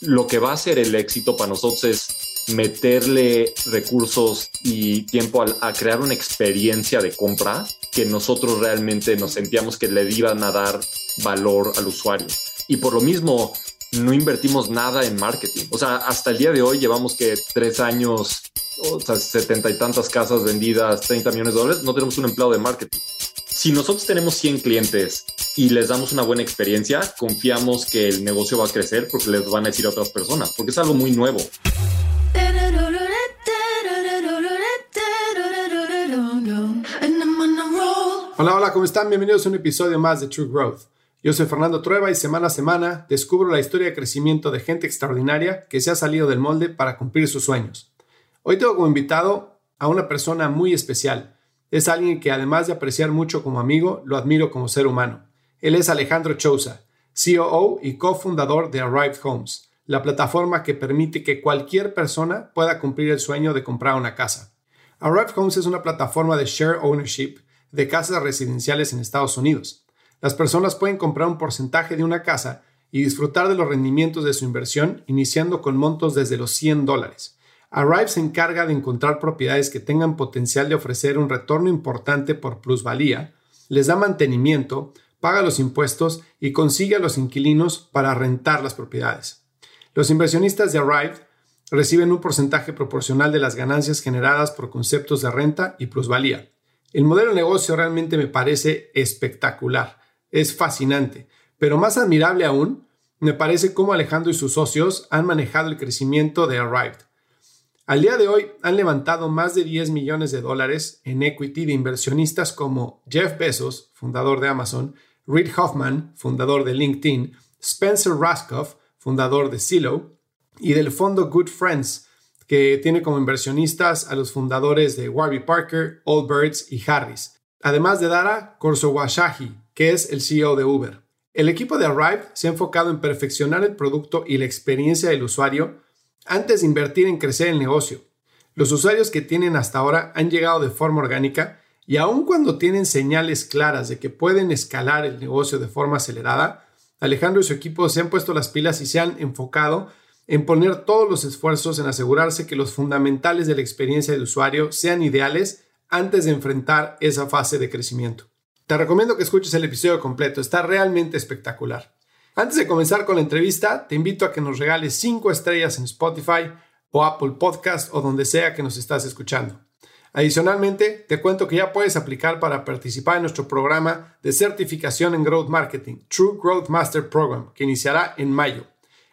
lo que va a ser el éxito para nosotros es meterle recursos y tiempo a, crear una experiencia de compra que nosotros realmente nos sentíamos que le iban a dar valor al usuario. Y por lo mismo, no invertimos nada en marketing. O sea, hasta el día de hoy llevamos que tres años, o sea, setenta y tantas casas vendidas, 30 millones de dólares, no tenemos un empleado de marketing. Si nosotros tenemos 100 clientes y les damos una buena experiencia, confiamos que el negocio va a crecer porque les van a decir a otras personas, porque es algo muy nuevo. Hola, hola, ¿cómo están? Bienvenidos a un episodio más de True Growth. Yo soy Fernando Trueba y semana a semana descubro la historia de crecimiento de gente extraordinaria que se ha salido del molde para cumplir sus sueños. Hoy tengo como invitado a una persona muy especial. Es alguien que además de apreciar mucho como amigo, lo admiro como ser humano. Él es Alejandro Chousa, COO y cofundador de Arrived Homes, la plataforma que permite que cualquier persona pueda cumplir el sueño de comprar una casa. Arrived Homes es una plataforma de share ownership de casas residenciales en Estados Unidos las personas pueden comprar un porcentaje de una casa y disfrutar de los rendimientos de su inversión iniciando con montos desde los 100 dólares. Arrive se encarga de encontrar propiedades que tengan potencial de ofrecer un retorno importante por plusvalía, les da mantenimiento, paga los impuestos y consigue a los inquilinos para rentar las propiedades. Los inversionistas de Arrive reciben un porcentaje proporcional de las ganancias generadas por conceptos de renta y plusvalía. El modelo de negocio realmente me parece espectacular es fascinante, pero más admirable aún, me parece cómo Alejandro y sus socios han manejado el crecimiento de Arrived. Al día de hoy han levantado más de 10 millones de dólares en equity de inversionistas como Jeff Bezos, fundador de Amazon, Reid Hoffman, fundador de LinkedIn, Spencer Raskoff, fundador de Zillow, y del fondo Good Friends, que tiene como inversionistas a los fundadores de Warby Parker, Allbirds y Harris, además de Dara Khosrowshahi, que es el CEO de Uber. El equipo de Arrive se ha enfocado en perfeccionar el producto y la experiencia del usuario antes de invertir en crecer el negocio. Los usuarios que tienen hasta ahora han llegado de forma orgánica y aun cuando tienen señales claras de que pueden escalar el negocio de forma acelerada, Alejandro y su equipo se han puesto las pilas y se han enfocado en poner todos los esfuerzos en asegurarse que los fundamentales de la experiencia del usuario sean ideales antes de enfrentar esa fase de crecimiento. Te recomiendo que escuches el episodio completo, está realmente espectacular. Antes de comenzar con la entrevista, te invito a que nos regales 5 estrellas en Spotify o Apple Podcast o donde sea que nos estás escuchando. Adicionalmente, te cuento que ya puedes aplicar para participar en nuestro programa de certificación en Growth Marketing, True Growth Master Program, que iniciará en mayo.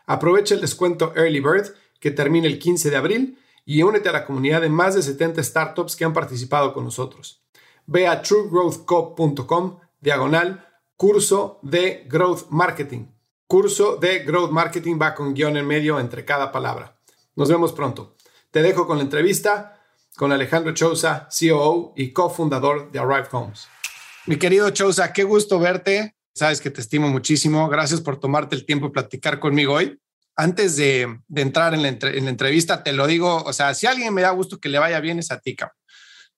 Aprovecha el descuento Early Bird, que termina el 15 de abril, y únete a la comunidad de más de 70 startups que han participado con nosotros ve a truegrowthco.com diagonal curso de Growth Marketing. Curso de Growth Marketing va con guion en medio entre cada palabra. Nos vemos pronto. Te dejo con la entrevista con Alejandro Chousa, COO y cofundador de Arrive Homes. Mi querido Chousa, qué gusto verte. Sabes que te estimo muchísimo. Gracias por tomarte el tiempo de platicar conmigo hoy. Antes de, entrar en la, en la, entrevista, te lo digo, o sea, si alguien me da gusto que le vaya bien es a ti, cabrón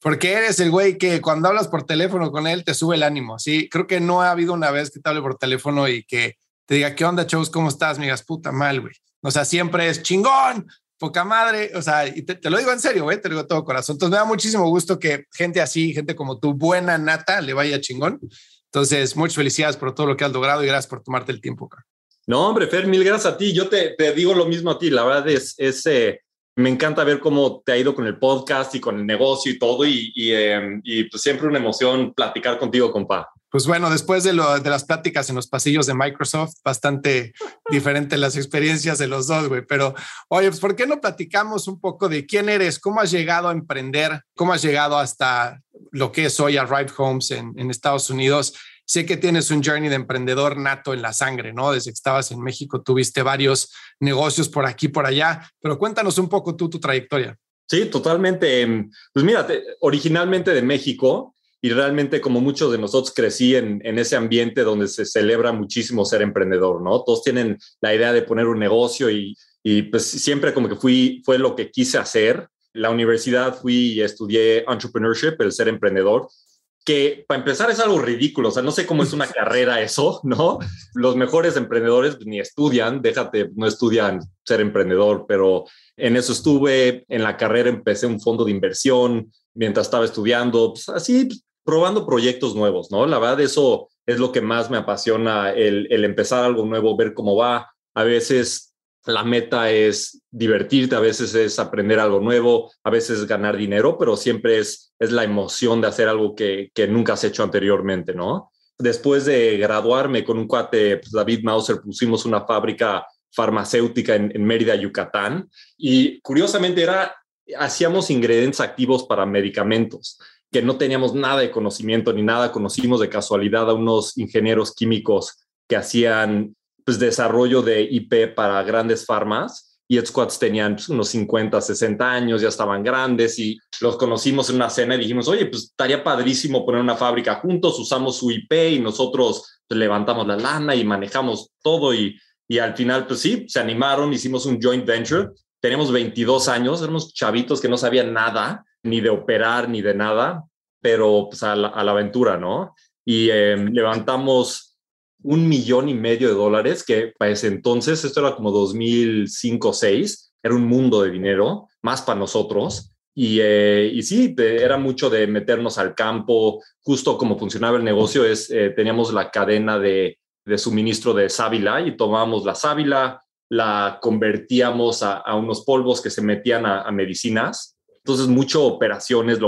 porque eres el güey que cuando hablas por teléfono con él te sube el ánimo. Sí, creo que no ha habido una vez que te hable por teléfono y que te diga, ¿qué onda, chavos? ¿Cómo estás? Me digas, puta mal, güey. O sea, siempre es chingón, poca madre. O sea, y te, lo digo en serio, güey, te lo digo todo corazón. Entonces me da muchísimo gusto que gente así, gente como tu buena nata, le vaya chingón. Entonces, muchas felicidades por todo lo que has logrado y gracias por tomarte el tiempo. No, hombre, Fer, mil gracias a ti. Yo te, te digo lo mismo a ti. La verdad es, es eh, me encanta ver cómo te ha ido con el podcast y con el negocio y todo. Y, em, pues siempre una emoción platicar contigo, compa. Pues bueno, después de, lo, de las pláticas en los pasillos de Microsoft, bastante diferente las experiencias de los dos, güey. Pero, oye, pues ¿por qué no platicamos un poco de quién eres? ¿Cómo has llegado a emprender? ¿Cómo has llegado hasta lo que es hoy Arrive Homes en, en Estados Unidos? Sé que tienes un journey de emprendedor nato en la sangre, ¿no? Desde que estabas en México tuviste varios negocios por aquí, por allá, pero cuéntanos un poco tú tu trayectoria. Sí, totalmente. Em, pues mira, originalmente de México y realmente como muchos de nosotros crecí en, en, ese ambiente donde se celebra muchísimo ser emprendedor, ¿no? Todos tienen la idea de poner un negocio y, y pues siempre como que fui, fue lo que quise hacer. La universidad fui y estudié entrepreneurship, el ser emprendedor, que para empezar es algo ridículo, o sea, no sé cómo es una carrera eso, ¿no? Los mejores emprendedores ni estudian, déjate, no estudian ser emprendedor, pero en eso estuve, en la carrera empecé un fondo de inversión mientras estaba estudiando, pues así probando proyectos nuevos, ¿no? La verdad eso es lo que más me apasiona, el, empezar algo nuevo, ver cómo va. A veces la meta es divertirte, a veces es aprender algo nuevo, a veces es ganar dinero, pero siempre es, es la emoción de hacer algo que, que nunca has hecho anteriormente, ¿no? Después de graduarme con un cuate, pues, David Mauser, pusimos una fábrica farmacéutica en, en Mérida, Yucatán, y curiosamente era, hacíamos ingredientes activos para medicamentos que no teníamos nada de conocimiento ni nada, conocimos de casualidad a unos ingenieros químicos que hacían pues, desarrollo de IP para grandes farmas y Squads tenían pues, unos 50, 60 años, ya estaban grandes y los conocimos en una cena y dijimos, oye, pues estaría padrísimo poner una fábrica juntos, usamos su IP y nosotros pues, levantamos la lana y manejamos todo y, y al final, pues sí, se animaron, hicimos un joint venture, tenemos 22 años, éramos chavitos que no sabían nada, ni de operar, ni de nada, pero pues a la, aventura, ¿no? Y em, levantamos un millón y medio de dólares, que para ese entonces, esto era como 2005 6 era un mundo de dinero, más para nosotros. Y, eh, sí, era mucho de meternos al campo, justo como funcionaba el negocio, es, eh, teníamos la cadena de, de, suministro de sábila y tomábamos la sábila, la convertíamos a, a unos polvos que se metían a, a medicinas entonces, mucho operaciones,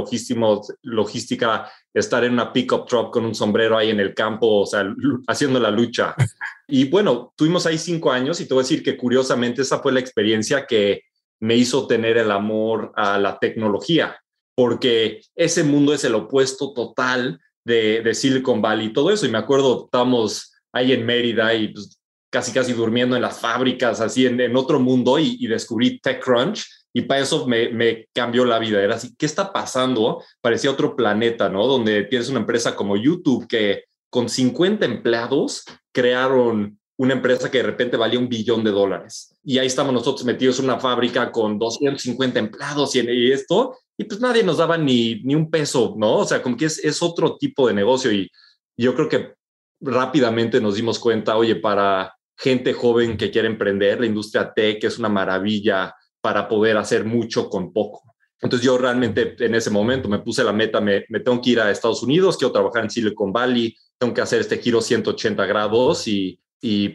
logística, estar en una pickup truck con un sombrero ahí en el campo, o sea, haciendo la lucha. Y bueno, tuvimos ahí cinco años y te voy a decir que curiosamente esa fue la experiencia que me hizo tener el amor a la tecnología, porque ese mundo es el opuesto total de, de Silicon Valley y todo eso. Y me acuerdo, estábamos ahí en Mérida y pues, casi casi durmiendo en las fábricas, así en, en otro mundo y, y descubrí TechCrunch y para eso me, cambió la vida. Era así, ¿qué está pasando? Parecía otro planeta, ¿no? Donde tienes una empresa como YouTube que con 50 empleados crearon una empresa que de repente valía un billón de dólares. Y ahí estamos nosotros metidos en una fábrica con 250 empleados y, esto, y pues nadie nos daba ni, ni un peso, ¿no? O sea, como que es, es otro tipo de negocio y yo creo que rápidamente nos dimos cuenta, oye, para gente joven que quiere emprender, la industria tech es una maravilla, para poder hacer mucho con poco. Entonces yo realmente en ese momento me puse la meta, me, tengo que ir a Estados Unidos, quiero trabajar en Silicon Valley, tengo que hacer este giro 180 grados y,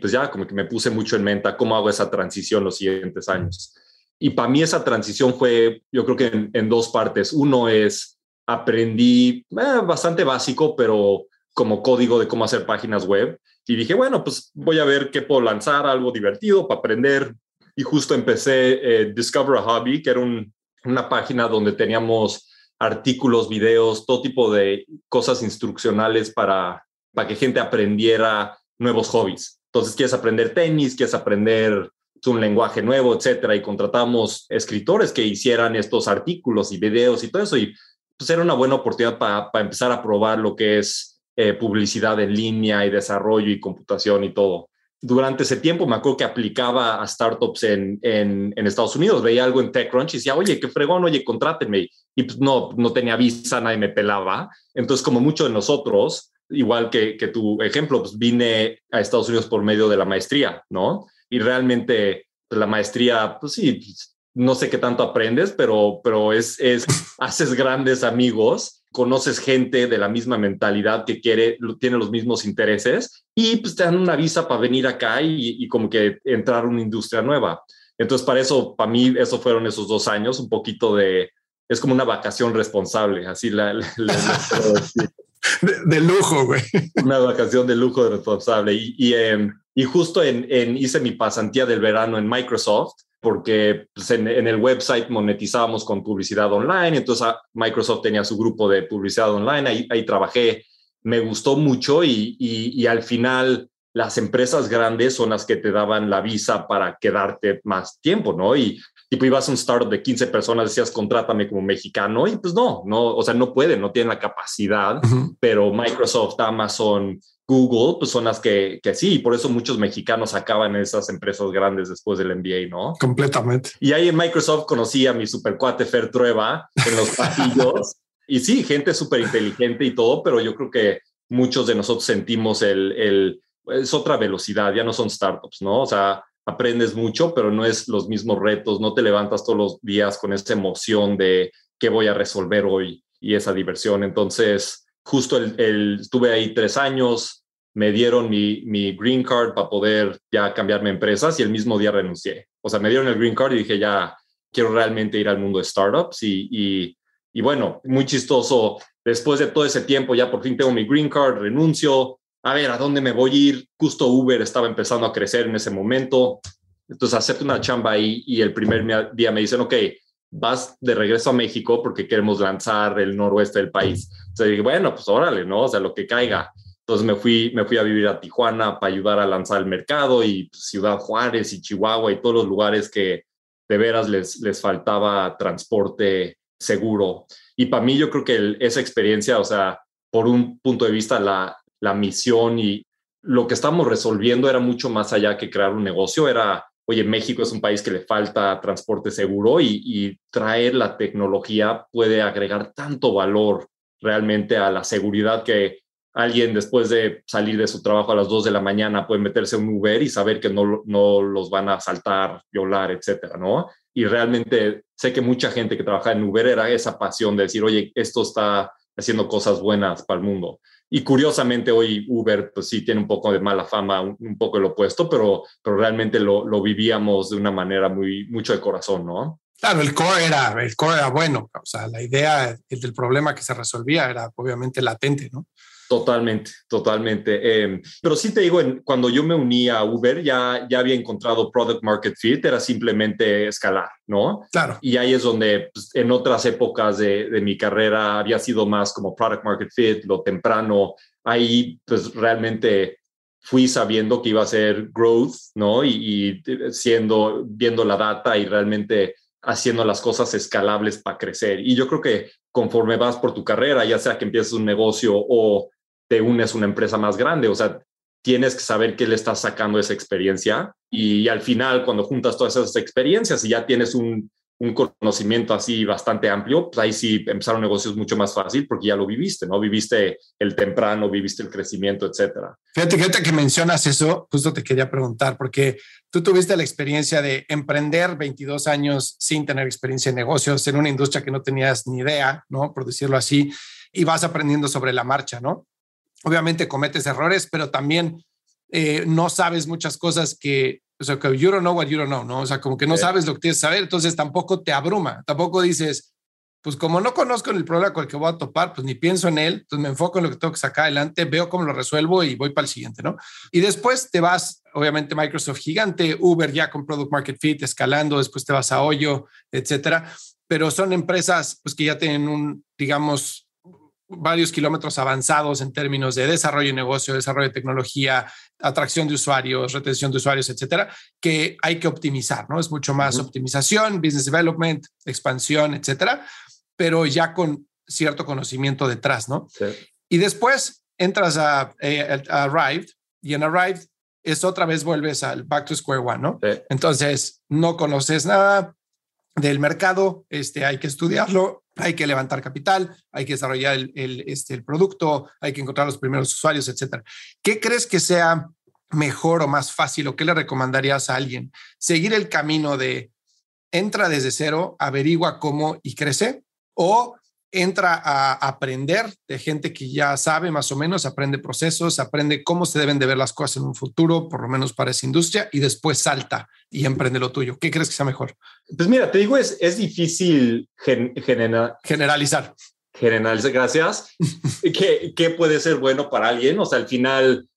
pues ya como que me puse mucho en mente cómo hago esa transición los siguientes años. Y para mí esa transición fue, yo creo que en, dos partes. Uno es, aprendí eh, bastante básico, pero como código de cómo hacer páginas web. Y dije, bueno, pues voy a ver qué puedo lanzar, algo divertido para aprender, y justo empecé eh, Discover a Hobby, que era una página donde teníamos artículos, videos, todo tipo de cosas instruccionales para, para que gente aprendiera nuevos hobbies. Entonces, quieres aprender tenis, quieres aprender un lenguaje nuevo, etcétera, y contratamos escritores que hicieran estos artículos y videos y todo eso, y pues era una buena oportunidad para empezar a probar lo que es eh, publicidad en línea y desarrollo y computación y todo durante ese tiempo me acuerdo que aplicaba a startups en, en, Estados Unidos, veía algo en TechCrunch y decía, oye, qué fregón, oye, contrátenme. Y pues no, no tenía visa, nadie me pelaba. Entonces, como muchos de nosotros, igual que, que tu ejemplo, pues vine a Estados Unidos por medio de la maestría, ¿no? Y realmente pues, la maestría, pues sí, no sé qué tanto aprendes, pero, pero es, es, haces grandes amigos conoces gente de la misma mentalidad que quiere, tiene los mismos intereses y pues te dan una visa para venir acá y, como que entrar a una industria nueva. Entonces, para eso, para mí, eso fueron esos dos años, un poquito de, es como una vacación responsable, así la... de, lujo, güey. Una vacación de lujo de responsable. Y, y, em, y justo en, en, hice mi pasantía del verano en Microsoft porque pues, en, el website monetizábamos con publicidad online, entonces ah, Microsoft tenía su grupo de publicidad online, ahí, ahí trabajé, me gustó mucho y, y, al final las empresas grandes son las que te daban la visa para quedarte más tiempo, ¿no? Y tipo ibas a un startup de 15 personas, decías, contrátame como mexicano y pues no, no, o sea, no pueden, no tienen la capacidad, pero Microsoft, Amazon, Google, pues son las que, que sí, y por eso muchos mexicanos acaban en esas empresas grandes después del MBA, ¿no? Completamente. Y ahí en Microsoft conocí a mi supercuate Fer Trueba en los pasillos Y sí, gente súper inteligente y todo, pero yo creo que muchos de nosotros sentimos el, el, es otra velocidad, ya no son startups, ¿no? O sea, aprendes mucho, pero no es los mismos retos, no te levantas todos los días con esa emoción de qué voy a resolver hoy y esa diversión. Entonces, justo el, estuve ahí tres años, me dieron mi, mi, green card para poder ya cambiarme empresas y el mismo día renuncié. O sea, me dieron el green card y dije, ya quiero realmente ir al mundo de startups y, y, y bueno, muy chistoso. Después de todo ese tiempo, ya por fin tengo mi green card, renuncio, a ver, ¿a dónde me voy a ir? Justo Uber estaba empezando a crecer en ese momento. Entonces acepto una chamba ahí y el primer día me dicen, ok, vas de regreso a México porque queremos lanzar el noroeste del país. Entonces dije, bueno, pues órale, ¿no? O sea, lo que caiga. Entonces me fui, me fui a vivir a Tijuana para ayudar a lanzar el mercado y pues, Ciudad Juárez y Chihuahua y todos los lugares que de veras les, les faltaba transporte seguro. Y para mí yo creo que esa experiencia, o sea, por un punto de vista, la, la misión y lo que estamos resolviendo era mucho más allá que crear un negocio, era, oye, México es un país que le falta transporte seguro y, traer la tecnología puede agregar tanto valor realmente a la seguridad que alguien después de salir de su trabajo a las 2 de la mañana puede meterse en un Uber y saber que no, no los van a asaltar, violar, etcétera, ¿no? Y realmente sé que mucha gente que trabaja en Uber era esa pasión de decir, oye, esto está haciendo cosas buenas para el mundo. Y curiosamente hoy Uber, pues sí, tiene un poco de mala fama, un, poco el opuesto, pero, pero realmente lo, lo, vivíamos de una manera muy, mucho de corazón, ¿no? Claro, el core era, el core era bueno, o sea, la idea del problema que se resolvía era obviamente latente, ¿no? Totalmente, totalmente. Em, pero sí te digo, cuando yo me uní a Uber ya, ya había encontrado product market fit, era simplemente escalar, ¿no? Claro. Y ahí es donde pues, en otras épocas de, de, mi carrera había sido más como product market fit, lo temprano. Ahí pues realmente fui sabiendo que iba a ser growth, ¿no? Y, y siendo, viendo la data y realmente haciendo las cosas escalables para crecer. Y yo creo que conforme vas por tu carrera, ya sea que empieces un negocio o te unes a una empresa más grande. O sea, tienes que saber qué le estás sacando esa experiencia y al final, cuando juntas todas esas experiencias y ya tienes un, un conocimiento así bastante amplio, pues ahí sí empezar un negocio es mucho más fácil porque ya lo viviste, ¿no? Viviste el temprano, viviste el crecimiento, etcétera. Fíjate, fíjate que mencionas eso, justo te quería preguntar, porque tú tuviste la experiencia de emprender 22 años sin tener experiencia en negocios, en una industria que no tenías ni idea, ¿no? Por decirlo así, y vas aprendiendo sobre la marcha, ¿no? Obviamente cometes errores, pero también eh, no sabes muchas cosas que, o sea, que you don't know what you don't know, ¿no? O sea, como que no sabes lo que tienes que saber, entonces tampoco te abruma, tampoco dices, pues como no conozco el problema con el que voy a topar, pues ni pienso en él, entonces me enfoco en lo que tengo que sacar adelante, veo cómo lo resuelvo y voy para el siguiente, ¿no? Y después te vas, obviamente Microsoft gigante, Uber ya con Product Market Fit escalando, después te vas a Hoyo, etcétera, pero son empresas pues que ya tienen un, digamos, varios kilómetros avanzados en términos de desarrollo de negocio, desarrollo de tecnología, atracción de usuarios, retención de usuarios, etcétera, que hay que optimizar, ¿no? Es mucho más optimización, business development, expansión, etcétera, pero ya con cierto conocimiento detrás, ¿no? Y después entras a, eh, Arrived y en Arrived es otra vez vuelves al back to square one, ¿no? Entonces, no conoces nada del mercado, este, hay que estudiarlo, hay que levantar capital, hay que desarrollar el, este, el producto, hay que encontrar los primeros usuarios, etcétera. ¿Qué crees que sea mejor o más fácil o qué le recomendarías a alguien? ¿Seguir el camino de entra desde cero, averigua cómo y crece? ¿O entra a aprender de gente que ya sabe más o menos, aprende procesos, aprende cómo se deben de ver las cosas en un futuro, por lo menos para esa industria, y después salta y emprende lo tuyo. ¿Qué crees que sea mejor? Pues mira, te digo, es, es difícil generalizar. Generalizar, gracias. ¿Qué, ¿Qué puede ser bueno para alguien? O sea, al final,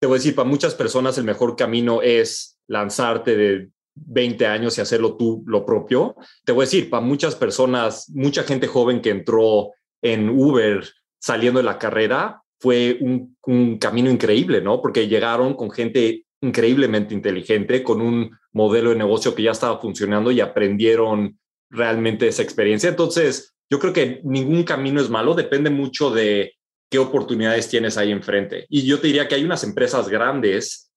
te voy a decir, para muchas personas el mejor camino es lanzarte de 20 años y hacerlo tú lo propio. Te voy a decir, para muchas personas, mucha gente joven que entró en Uber saliendo de la carrera, fue un, camino increíble, ¿no? Porque llegaron con gente increíblemente inteligente, con un modelo de negocio que ya estaba funcionando y aprendieron realmente esa experiencia. Entonces, yo creo que ningún camino es malo, depende mucho de qué oportunidades tienes ahí enfrente. Y yo te diría que hay unas empresas grandes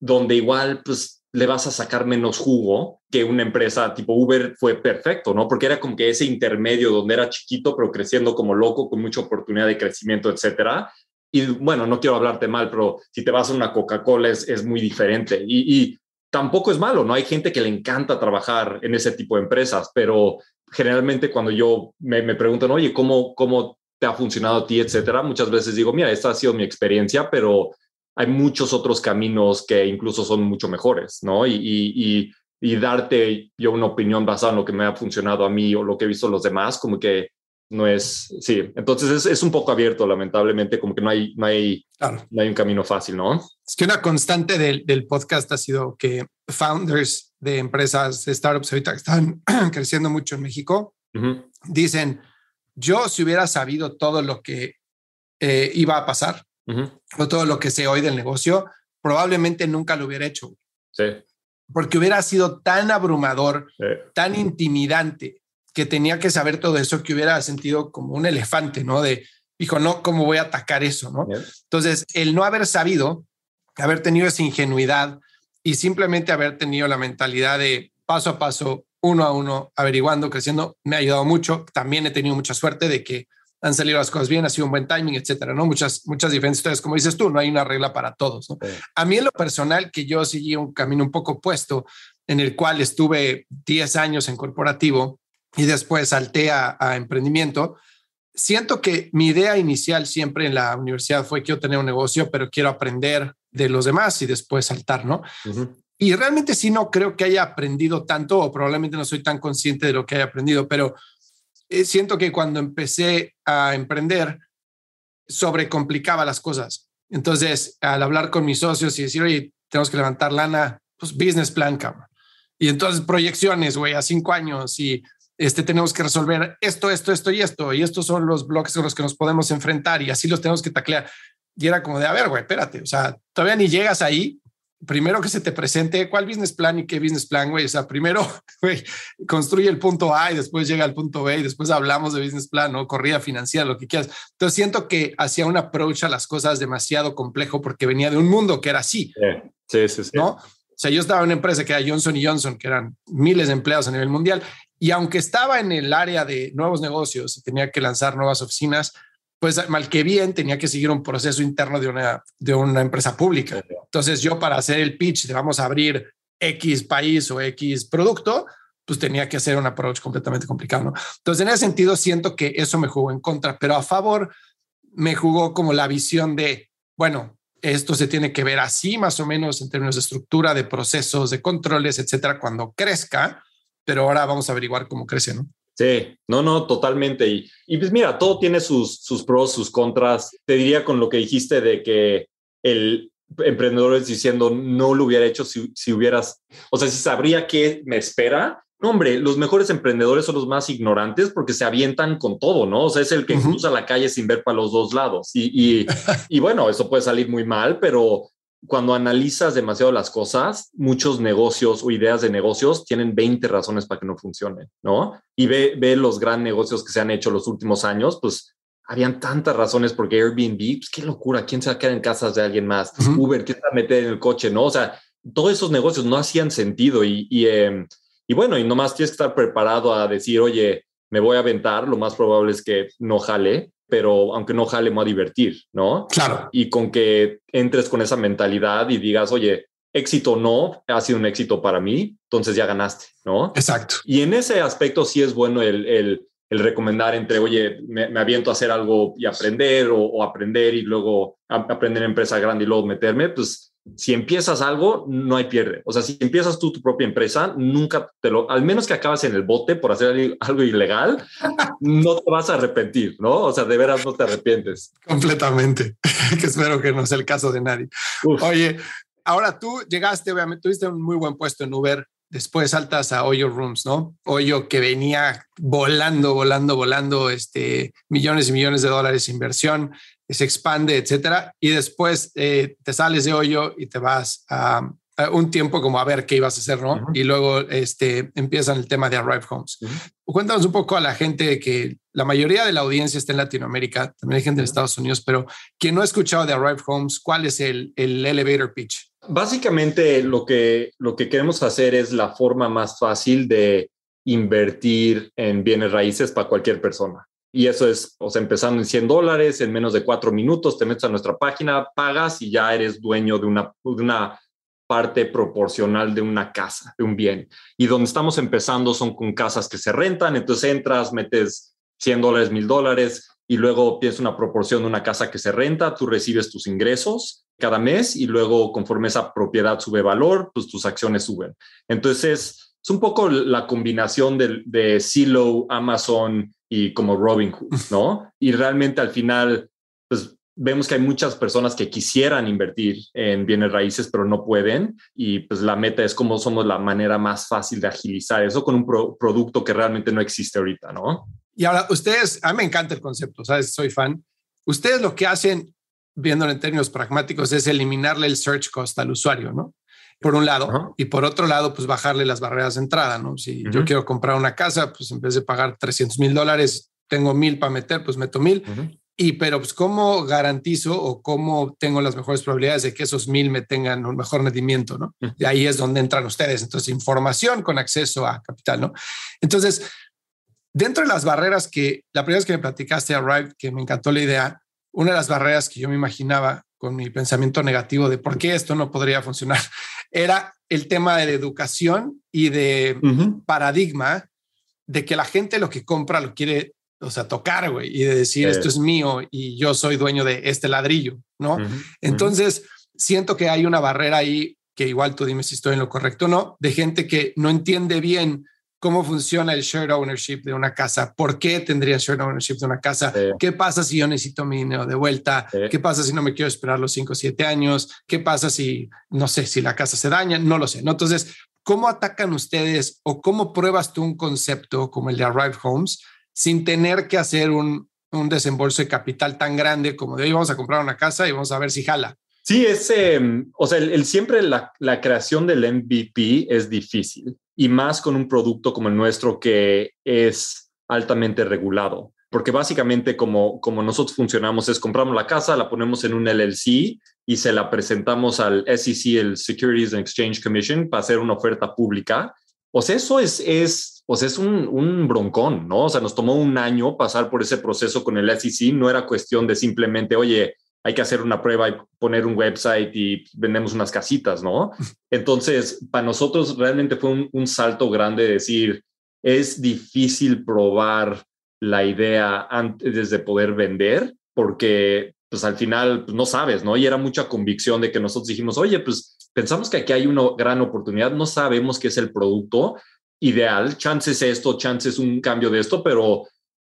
donde igual, pues le vas a sacar menos jugo que una empresa tipo Uber fue perfecto, ¿no? Porque era como que ese intermedio donde era chiquito, pero creciendo como loco, con mucha oportunidad de crecimiento, etcétera. Y bueno, no quiero hablarte mal, pero si te vas a una Coca-Cola es, es, muy diferente. Y, y, tampoco es malo, ¿no? Hay gente que le encanta trabajar en ese tipo de empresas, pero generalmente cuando yo me, me preguntan, oye, ¿cómo, ¿cómo te ha funcionado a ti, etcétera? Muchas veces digo, mira, esta ha sido mi experiencia, pero hay muchos otros caminos que incluso son mucho mejores, ¿no? Y, y, y, darte yo una opinión basada en lo que me ha funcionado a mí o lo que he visto los demás, como que no es, sí, entonces es, es un poco abierto, lamentablemente, como que no hay, no hay, no hay un camino fácil, ¿no? Es que una constante del, del podcast ha sido que founders de empresas, de startups ahorita que están creciendo mucho en México, dicen, yo si hubiera sabido todo lo que eh, iba a pasar, o todo lo que sé hoy del negocio, probablemente nunca lo hubiera hecho. Sí. Porque hubiera sido tan abrumador, tan intimidante, que tenía que saber todo eso, que hubiera sentido como un elefante, ¿no? De, hijo, no, ¿cómo voy a atacar eso, no? Entonces, el no haber sabido, haber tenido esa ingenuidad y simplemente haber tenido la mentalidad de paso a paso, uno a uno, averiguando, creciendo, me ha ayudado mucho. También he tenido mucha suerte de que han salido las cosas bien, ha sido un buen timing, etcétera, ¿no? Muchas, muchas diferentes historias, como dices tú, no hay una regla para todos, ¿no? A mí en lo personal, que yo seguí un camino un poco opuesto, en el cual estuve 10 años en corporativo y después salté a, emprendimiento, siento que mi idea inicial siempre en la universidad fue que yo tenía un negocio, pero quiero aprender de los demás y después saltar, ¿no? Y realmente sí no creo que haya aprendido tanto o probablemente no soy tan consciente de lo que haya aprendido, pero siento que cuando empecé a emprender, sobrecomplicaba las cosas. Entonces, al hablar con mis socios y decir, oye, tenemos que levantar lana, pues business plan, cabrón. Y entonces proyecciones, güey, a cinco años y este, tenemos que resolver esto, esto, esto y esto. Y estos son los bloques con los que nos podemos enfrentar y así los tenemos que taclear. Y era como de, a ver, güey, espérate, o sea, todavía ni llegas ahí primero que se te presente cuál business plan y qué business plan, güey. O sea, primero, güey, construye el punto A y después llega al punto B y después hablamos de business plan o corrida financiera, lo que quieras. Entonces siento que hacía un approach a las cosas demasiado complejo porque venía de un mundo que era así. Sí, sí, sí. ¿No? O sea, yo estaba en una empresa que era Johnson Johnson, que eran miles de empleados a nivel mundial. Y aunque estaba en el área de nuevos negocios y tenía que lanzar nuevas oficinas, pues mal que bien tenía que seguir un proceso interno de una, de una empresa pública. Entonces yo para hacer el pitch de vamos a abrir X país o X producto, pues tenía que hacer un approach completamente complicado. ¿no? Entonces en ese sentido siento que eso me jugó en contra, pero a favor me jugó como la visión de, bueno, esto se tiene que ver así más o menos en términos de estructura, de procesos, de controles, etcétera, cuando crezca, pero ahora vamos a averiguar cómo crece, ¿no? Sí, no, no, totalmente. Y, y pues mira, todo tiene sus, sus pros, sus contras. Te diría con lo que dijiste de que el emprendedor es diciendo no lo hubiera hecho si, si hubieras, o sea, si sabría qué me espera. No, hombre, los mejores emprendedores son los más ignorantes porque se avientan con todo, ¿no? O sea, es el que cruza la calle sin ver para los dos lados. Y, y, y bueno, eso puede salir muy mal, pero cuando analizas demasiado las cosas, muchos negocios o ideas de negocios tienen 20 razones para que no funcionen, ¿no? Y ve, ve los grandes negocios que se han hecho los últimos años, pues habían tantas razones porque Airbnb, pues qué locura, ¿quién se va a quedar en casas de alguien más? Uber, ¿quién se va a meter en el coche? ¿No? O sea, todos esos negocios no hacían sentido y, y, eh, y bueno, y nomás tienes que estar preparado a decir, oye, me voy a aventar, lo más probable es que no jale, pero aunque no jale, me va a divertir, ¿no? Claro. Y con que entres con esa mentalidad y digas, oye, éxito no, ha sido un éxito para mí, entonces ya ganaste, ¿no? Exacto. Y en ese aspecto sí es bueno el, el, el recomendar entre, oye, me, me, aviento a hacer algo y aprender o, o aprender y luego a, aprender en empresa grande y luego meterme, pues si empiezas algo, no hay pierde. O sea, si empiezas tú tu propia empresa, nunca te lo, al menos que acabas en el bote por hacer algo ilegal, no te vas a arrepentir, ¿no? O sea, de veras no te arrepientes. Completamente, que espero que no sea el caso de nadie. Uf. Oye, ahora tú llegaste, obviamente, tuviste un muy buen puesto en Uber, después saltas a Oyo Rooms, ¿no? Oyo que venía volando, volando, volando, este, millones y millones de dólares de inversión, se expande, etcétera, y después eh, te sales de hoyo y te vas a, a, un tiempo como a ver qué ibas a hacer, ¿no? Uh -huh. Y luego este, empiezan el tema de Arrive Homes. Uh -huh. Cuéntanos un poco a la gente que la mayoría de la audiencia está en Latinoamérica, también hay gente de Estados Unidos, pero quien no ha escuchado de Arrive Homes, ¿cuál es el, el elevator pitch? Básicamente lo que, lo que queremos hacer es la forma más fácil de invertir en bienes raíces para cualquier persona. Y eso es, o sea, empezando en 100 dólares, en menos de cuatro minutos, te metes a nuestra página, pagas y ya eres dueño de una, de una parte proporcional de una casa, de un bien. Y donde estamos empezando son con casas que se rentan, entonces entras, metes 100 dólares, 1000 dólares y luego tienes una proporción de una casa que se renta, tú recibes tus ingresos cada mes y luego conforme esa propiedad sube valor, pues tus acciones suben. Entonces es un poco la combinación de, de Silo, Amazon y como Robinhood, ¿no? Y realmente al final, pues vemos que hay muchas personas que quisieran invertir en bienes raíces, pero no pueden. Y pues la meta es cómo somos la manera más fácil de agilizar eso con un producto que realmente no existe ahorita, ¿no? Y ahora, ustedes, a mí me encanta el concepto, ¿sabes? Soy fan. Ustedes lo que hacen, viéndolo en términos pragmáticos, es eliminarle el search cost al usuario, ¿no? Por un lado, y por otro lado, pues bajarle las barreras de entrada, ¿no? Si yo quiero comprar una casa, pues en vez de pagar 300 mil dólares, tengo mil para meter, pues meto mil. Y pero pues cómo garantizo o cómo tengo las mejores probabilidades de que esos mil me tengan un mejor rendimiento, ¿no? Y ahí es donde entran ustedes. Entonces, información con acceso a capital, ¿no? Entonces, dentro de las barreras que la primera vez que me platicaste a que me encantó la idea, una de las barreras que yo me imaginaba con mi pensamiento negativo de por qué esto no podría funcionar era el tema de educación y de paradigma de que la gente lo que compra lo quiere o sea, tocar, güey, y de decir, esto es mío y yo soy dueño de este ladrillo, ¿no? Entonces, siento que hay una barrera ahí, que igual tú dime si estoy en lo correcto o no, de gente que no entiende bien cómo funciona el shared ownership de una casa, por qué tendría shared ownership de una casa, qué pasa si yo necesito mi dinero de vuelta, qué pasa si no me quiero esperar los 5 o 7 años, qué pasa si, no sé, si la casa se daña, no lo sé, ¿no? Entonces, ¿cómo atacan ustedes o cómo pruebas tú un concepto como el de Arrive Homes? sin tener que hacer un, desembolso de capital tan grande como de hoy vamos a comprar una casa y vamos a ver si jala. Sí, es, em, o sea, el, siempre la, creación del MVP es difícil y más con un producto como el nuestro que es altamente regulado. Porque básicamente como, como nosotros funcionamos es compramos la casa, la ponemos en un LLC y se la presentamos al SEC, el Securities and Exchange Commission, para hacer una oferta pública. O sea, eso es, es pues es un, un, broncón, ¿no? O sea, nos tomó un año pasar por ese proceso con el SEC, no era cuestión de simplemente, oye, hay que hacer una prueba y poner un website y vendemos unas casitas, ¿no? Entonces, para nosotros realmente fue un, un salto grande decir, es difícil probar la idea antes de poder vender, porque pues al final pues, no sabes, ¿no? Y era mucha convicción de que nosotros dijimos, oye, pues pensamos que aquí hay una gran oportunidad, no sabemos qué es el producto, ideal, chances esto, chances un cambio de esto, pero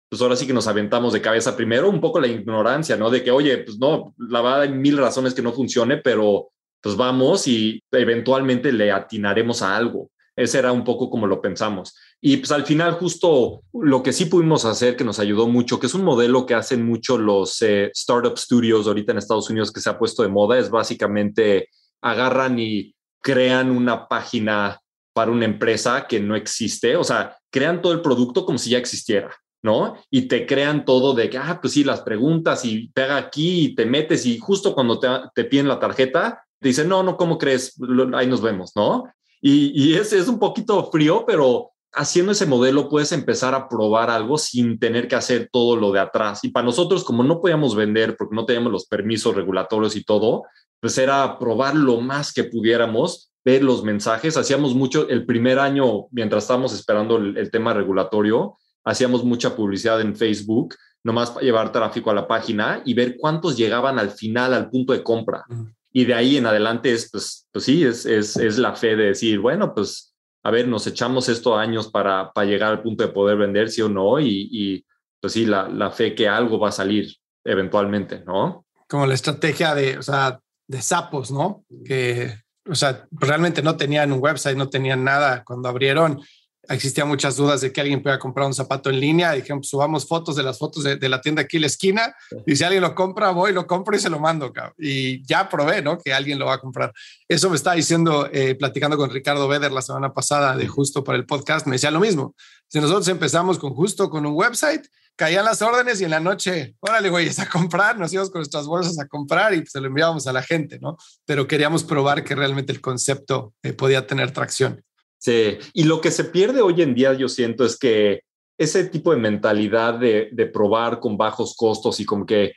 pues ahora sí que nos aventamos de cabeza primero un poco la ignorancia, ¿no? De que, oye, pues no, la verdad hay mil razones que no funcione, pero pues vamos y eventualmente le atinaremos a algo. Ese era un poco como lo pensamos. Y pues al final justo lo que sí pudimos hacer que nos ayudó mucho, que es un modelo que hacen mucho los eh, startup studios ahorita en Estados Unidos que se ha puesto de moda, es básicamente agarran y crean una página para una empresa que no existe, o sea, crean todo el producto como si ya existiera, ¿no? Y te crean todo de que, ah, pues sí, las preguntas y pega aquí y te metes y justo cuando te, piden la tarjeta, te dicen, no, no, ¿cómo crees? Ahí nos vemos, ¿no? Y, y es, es un poquito frío, pero haciendo ese modelo puedes empezar a probar algo sin tener que hacer todo lo de atrás. Y para nosotros, como no podíamos vender porque no teníamos los permisos regulatorios y todo, pues era probar lo más que pudiéramos ver los mensajes. Hacíamos mucho, el primer año, mientras estábamos esperando el, tema regulatorio, hacíamos mucha publicidad en Facebook, nomás para llevar tráfico a la página y ver cuántos llegaban al final, al punto de compra. Y de ahí en adelante es, pues, pues sí, es, es, es, la fe de decir, bueno, pues, a ver, nos echamos estos años para, para llegar al punto de poder vender, sí o no, y, y pues sí, la, la fe que algo va a salir eventualmente, ¿no? Como la estrategia de, o sea, de sapos, ¿no? Que o sea, realmente no tenían un website, no tenían nada. Cuando abrieron, existían muchas dudas de que alguien pueda comprar un zapato en línea. Dijeron, pues, subamos fotos de las fotos de, la tienda aquí en la esquina y si alguien lo compra, voy, lo compro y se lo mando. Y ya probé, ¿no? Que alguien lo va a comprar. Eso me estaba diciendo, eh, platicando con Ricardo Beder la semana pasada de Justo para el podcast, me decía lo mismo. Si nosotros empezamos con Justo con un website caían las órdenes y en la noche, órale, güey, a comprar, nos íbamos con nuestras bolsas a comprar y se lo enviábamos a la gente, ¿no? Pero queríamos probar que realmente el concepto eh, podía tener tracción. Sí, y lo que se pierde hoy en día, yo siento, es que ese tipo de mentalidad de, de probar con bajos costos y como que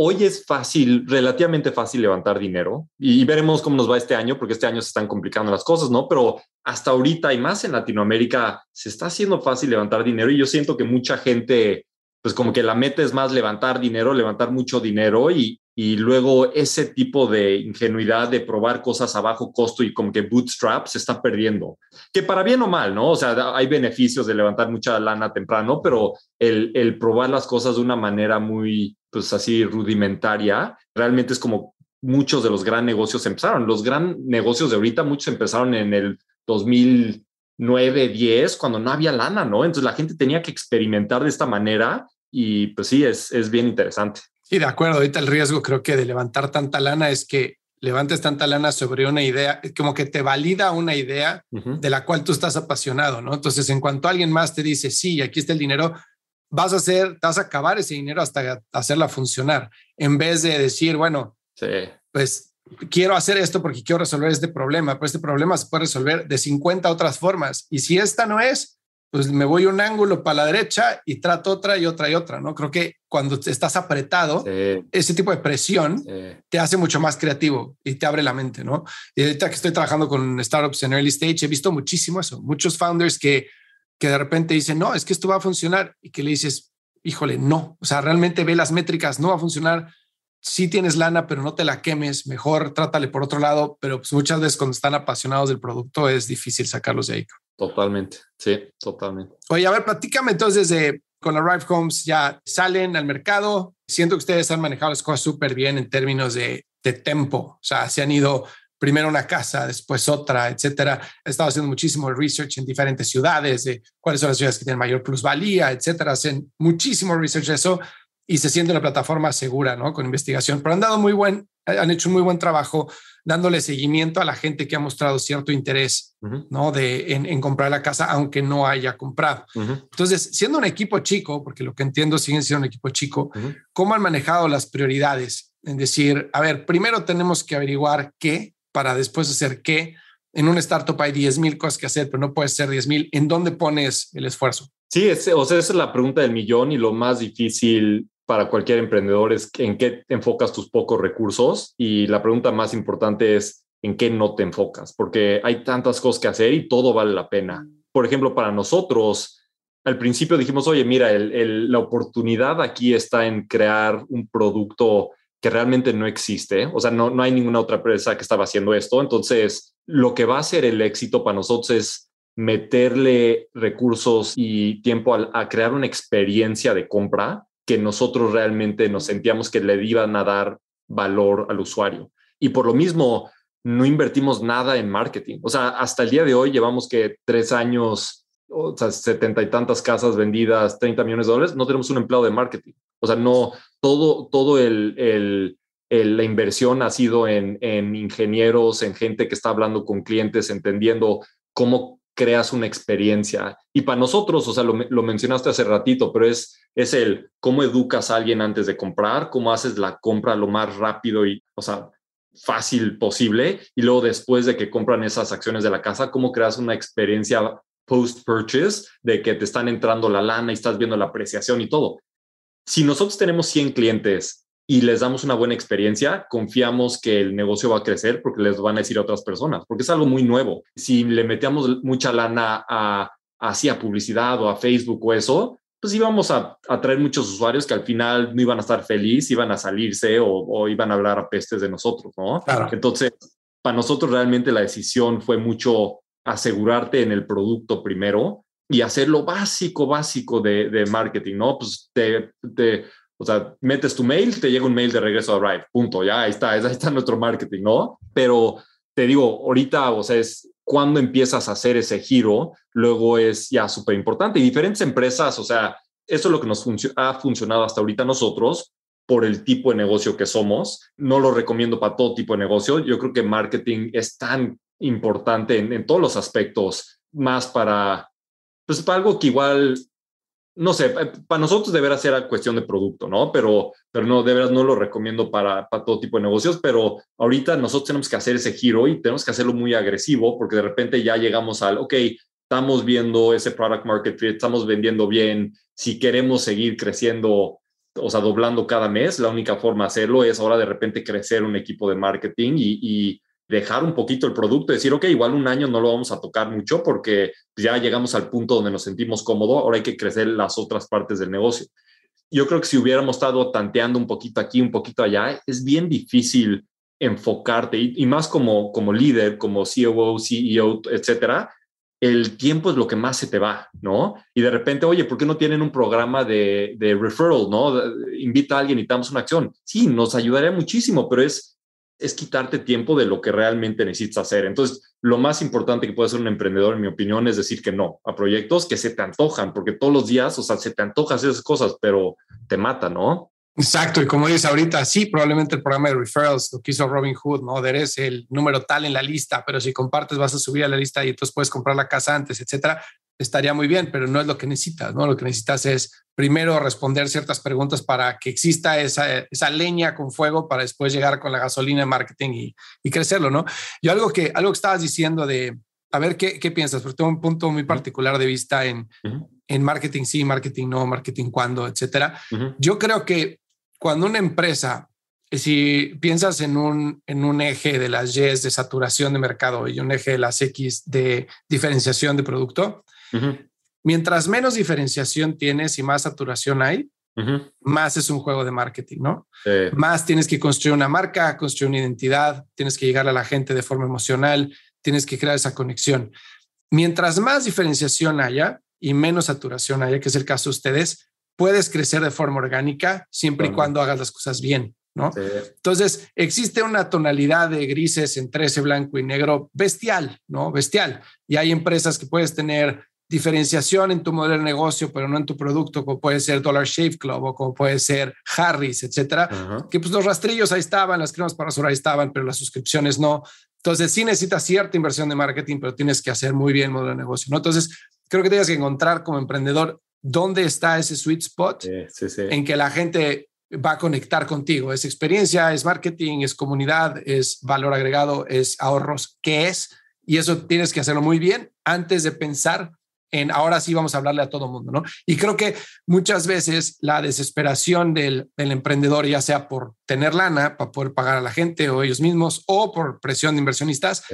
hoy es fácil, relativamente fácil levantar dinero y, veremos cómo nos va este año, porque este año se están complicando las cosas, ¿no? Pero hasta ahorita y más en Latinoamérica se está haciendo fácil levantar dinero y yo siento que mucha gente, pues como que la meta es más levantar dinero, levantar mucho dinero y, y luego ese tipo de ingenuidad de probar cosas a bajo costo y como que bootstrap se está perdiendo. Que para bien o mal, ¿no? O sea, hay beneficios de levantar mucha lana temprano, pero el, probar las cosas de una manera muy, pues así, rudimentaria, realmente es como muchos de los gran negocios empezaron. Los gran negocios de ahorita, muchos empezaron en el 2009, 10, cuando no había lana, ¿no? Entonces la gente tenía que experimentar de esta manera y pues sí, es, es bien interesante. Sí, de acuerdo. Ahorita el riesgo creo que de levantar tanta lana es que levantes tanta lana sobre una idea, como que te valida una idea de la cual tú estás apasionado, ¿no? Entonces, en cuanto alguien más te dice, sí, aquí está el dinero, vas a hacer, vas a acabar ese dinero hasta hacerla funcionar, en vez de decir, bueno, pues quiero hacer esto porque quiero resolver este problema, pero este problema se puede resolver de 50 otras formas. Y si esta no es, pues me voy un ángulo para la derecha y trato otra y otra y otra, ¿no? Creo que cuando estás apretado, ese tipo de presión te hace mucho más creativo y te abre la mente, ¿no? Y ahorita que estoy trabajando con startups en early stage, he visto muchísimo eso, muchos founders que, que de repente dicen, no, es que esto va a funcionar y que le dices, híjole, no, o sea, realmente ve las métricas, no va a funcionar. Si tienes lana, pero no te la quemes, mejor trátale por otro lado, pero pues muchas veces cuando están apasionados del producto es difícil sacarlos de ahí. Totalmente, sí, totalmente. Oye, a ver, platícame entonces de con Arrive Homes ya salen al mercado. Siento que ustedes han manejado las cosas súper bien en términos de, de tempo. O sea, se han ido primero una casa, después otra, etcétera. He estado haciendo muchísimo research en diferentes ciudades de cuáles son las ciudades que tienen mayor plusvalía, etcétera. Hacen muchísimo research de eso y se siente una plataforma segura, ¿no? Con investigación. Pero han dado muy buen, han hecho un muy buen trabajo dándole seguimiento a la gente que ha mostrado cierto interés, ¿no? De, en, comprar la casa, aunque no haya comprado. Entonces, siendo un equipo chico, porque lo que entiendo siguen siendo un equipo chico, ¿cómo han manejado las prioridades? En decir, a ver, primero tenemos que averiguar qué para después hacer qué. En un startup hay 10 mil cosas que hacer, pero no puedes hacer 10 mil. ¿En dónde pones el esfuerzo? Sí, o sea, esa es la pregunta del millón y lo más difícil para cualquier emprendedor es en qué enfocas tus pocos recursos y la pregunta más importante es en qué no te enfocas, porque hay tantas cosas que hacer y todo vale la pena. Por ejemplo, para nosotros, al principio dijimos, oye, mira, la oportunidad aquí está en crear un producto que realmente no existe, o sea, no, no hay ninguna otra empresa que estaba haciendo esto, entonces lo que va a ser el éxito para nosotros es meterle recursos y tiempo a crear una experiencia de compra que nosotros realmente nos sentíamos que le iban a dar valor al usuario. Y por lo mismo, no invertimos nada en marketing. O sea, hasta el día de hoy llevamos que tres años, o sea, setenta y tantas casas vendidas, 30 millones de dólares, no tenemos un empleado de marketing. O sea, no, todo, todo el, la inversión ha sido en, en ingenieros, en gente que está hablando con clientes, entendiendo cómo creas una experiencia. Y para nosotros, o sea, lo, lo, mencionaste hace ratito, pero es, es el cómo educas a alguien antes de comprar, cómo haces la compra lo más rápido y, o sea, fácil posible. Y luego después de que compran esas acciones de la casa, cómo creas una experiencia post-purchase de que te están entrando la lana y estás viendo la apreciación y todo. Si nosotros tenemos 100 clientes y les damos una buena experiencia, confiamos que el negocio va a crecer porque les van a decir a otras personas, porque es algo muy nuevo. Si le metemos mucha lana a, hacia publicidad o a Facebook o eso, pues íbamos a atraer muchos usuarios que al final no iban a estar felices, iban a salirse o, iban a hablar a pestes de nosotros, ¿no? Entonces, para nosotros realmente la decisión fue mucho asegurarte en el producto primero y hacer lo básico, básico de, de marketing, ¿no? Pues te, te o sea, metes tu mail, te llega un mail de regreso a Drive, punto, ya ahí está, ahí está nuestro marketing, ¿no? Pero te digo, ahorita, o sea, es cuando empiezas a hacer ese giro, luego es ya súper importante. Y diferentes empresas, o sea, eso es lo que nos ha funcionado hasta ahorita nosotros por el tipo de negocio que somos. No lo recomiendo para todo tipo de negocio. Yo creo que marketing es tan importante en, en todos los aspectos, más para, pues para algo que igual no sé, para nosotros deberá ser cuestión de producto, ¿no? Pero, pero no, de verdad no lo recomiendo para, para todo tipo de negocios, pero ahorita nosotros tenemos que hacer ese giro y tenemos que hacerlo muy agresivo porque de repente ya llegamos al, ok, estamos viendo ese product market fit, estamos vendiendo bien, si queremos seguir creciendo, o sea, doblando cada mes, la única forma de hacerlo es ahora de repente crecer un equipo de marketing y dejar un poquito el producto, decir, ok, igual un año no lo vamos a tocar mucho porque ya llegamos al punto donde nos sentimos cómodos, ahora hay que crecer las otras partes del negocio. Yo creo que si hubiéramos estado tanteando un poquito aquí, un poquito allá, es bien difícil enfocarte y, más como, como líder, como COO, CEO, etcétera, el tiempo es lo que más se te va, ¿no? Y de repente, oye, ¿por qué no tienen un programa de, de referral, ¿no? Invita a alguien y damos una acción. Sí, nos ayudaría muchísimo, pero es es quitarte tiempo de lo que realmente necesitas hacer. Entonces, lo más importante que puede hacer un emprendedor, en mi opinión, es decir que no a proyectos que se te antojan, porque todos los días, o sea, se te antojan esas cosas, pero te mata, ¿no? Exacto, y como dices ahorita, sí, probablemente el programa de referrals, lo que hizo Robin Hood, ¿no? Eres el número tal en la lista, pero si compartes vas a subir a la lista y entonces puedes comprar la casa antes, etcétera estaría muy bien, pero no es lo que necesitas, ¿no? Lo que necesitas es primero responder ciertas preguntas para que exista esa, esa leña con fuego para después llegar con la gasolina de marketing y, y crecerlo, ¿no? Y algo que, algo que estabas diciendo de, a ver, ¿qué, qué piensas? Porque tengo un punto muy particular de vista en, en marketing sí, marketing no, marketing cuándo, etcétera. Yo creo que cuando una empresa si piensas en un, en un eje de las Y de saturación de mercado y un eje de las X de diferenciación de producto, Mientras menos diferenciación tienes y más saturación hay, más es un juego de marketing, ¿no? Más tienes que construir una marca, construir una identidad, tienes que llegar a la gente de forma emocional, tienes que crear esa conexión. Mientras más diferenciación haya y menos saturación haya, que es el caso de ustedes, puedes crecer de forma orgánica siempre y cuando hagas las cosas bien. ¿no? Entonces, existe una tonalidad de grises entre ese blanco y negro bestial, ¿no? Bestial. Y hay empresas que puedes tener diferenciación en tu modelo de negocio, pero no en tu producto, como puede ser Dollar Shave Club o como puede ser Harris, etcétera, que pues los rastrillos ahí estaban, las cremas para ahí estaban, pero las suscripciones no. Entonces, sí necesitas cierta inversión de marketing, pero tienes que hacer muy bien el modelo de negocio, ¿no? Entonces, creo que tienes que encontrar como emprendedor dónde está ese sweet spot en que la gente va a conectar contigo. Es experiencia, es marketing, es comunidad, es valor agregado, es ahorros, ¿qué es? Y eso tienes que hacerlo muy bien antes de pensar en ahora sí vamos a hablarle a todo mundo, ¿no? Y creo que muchas veces la desesperación del, emprendedor, ya sea por tener lana para poder pagar a la gente o ellos mismos, o por presión de inversionistas,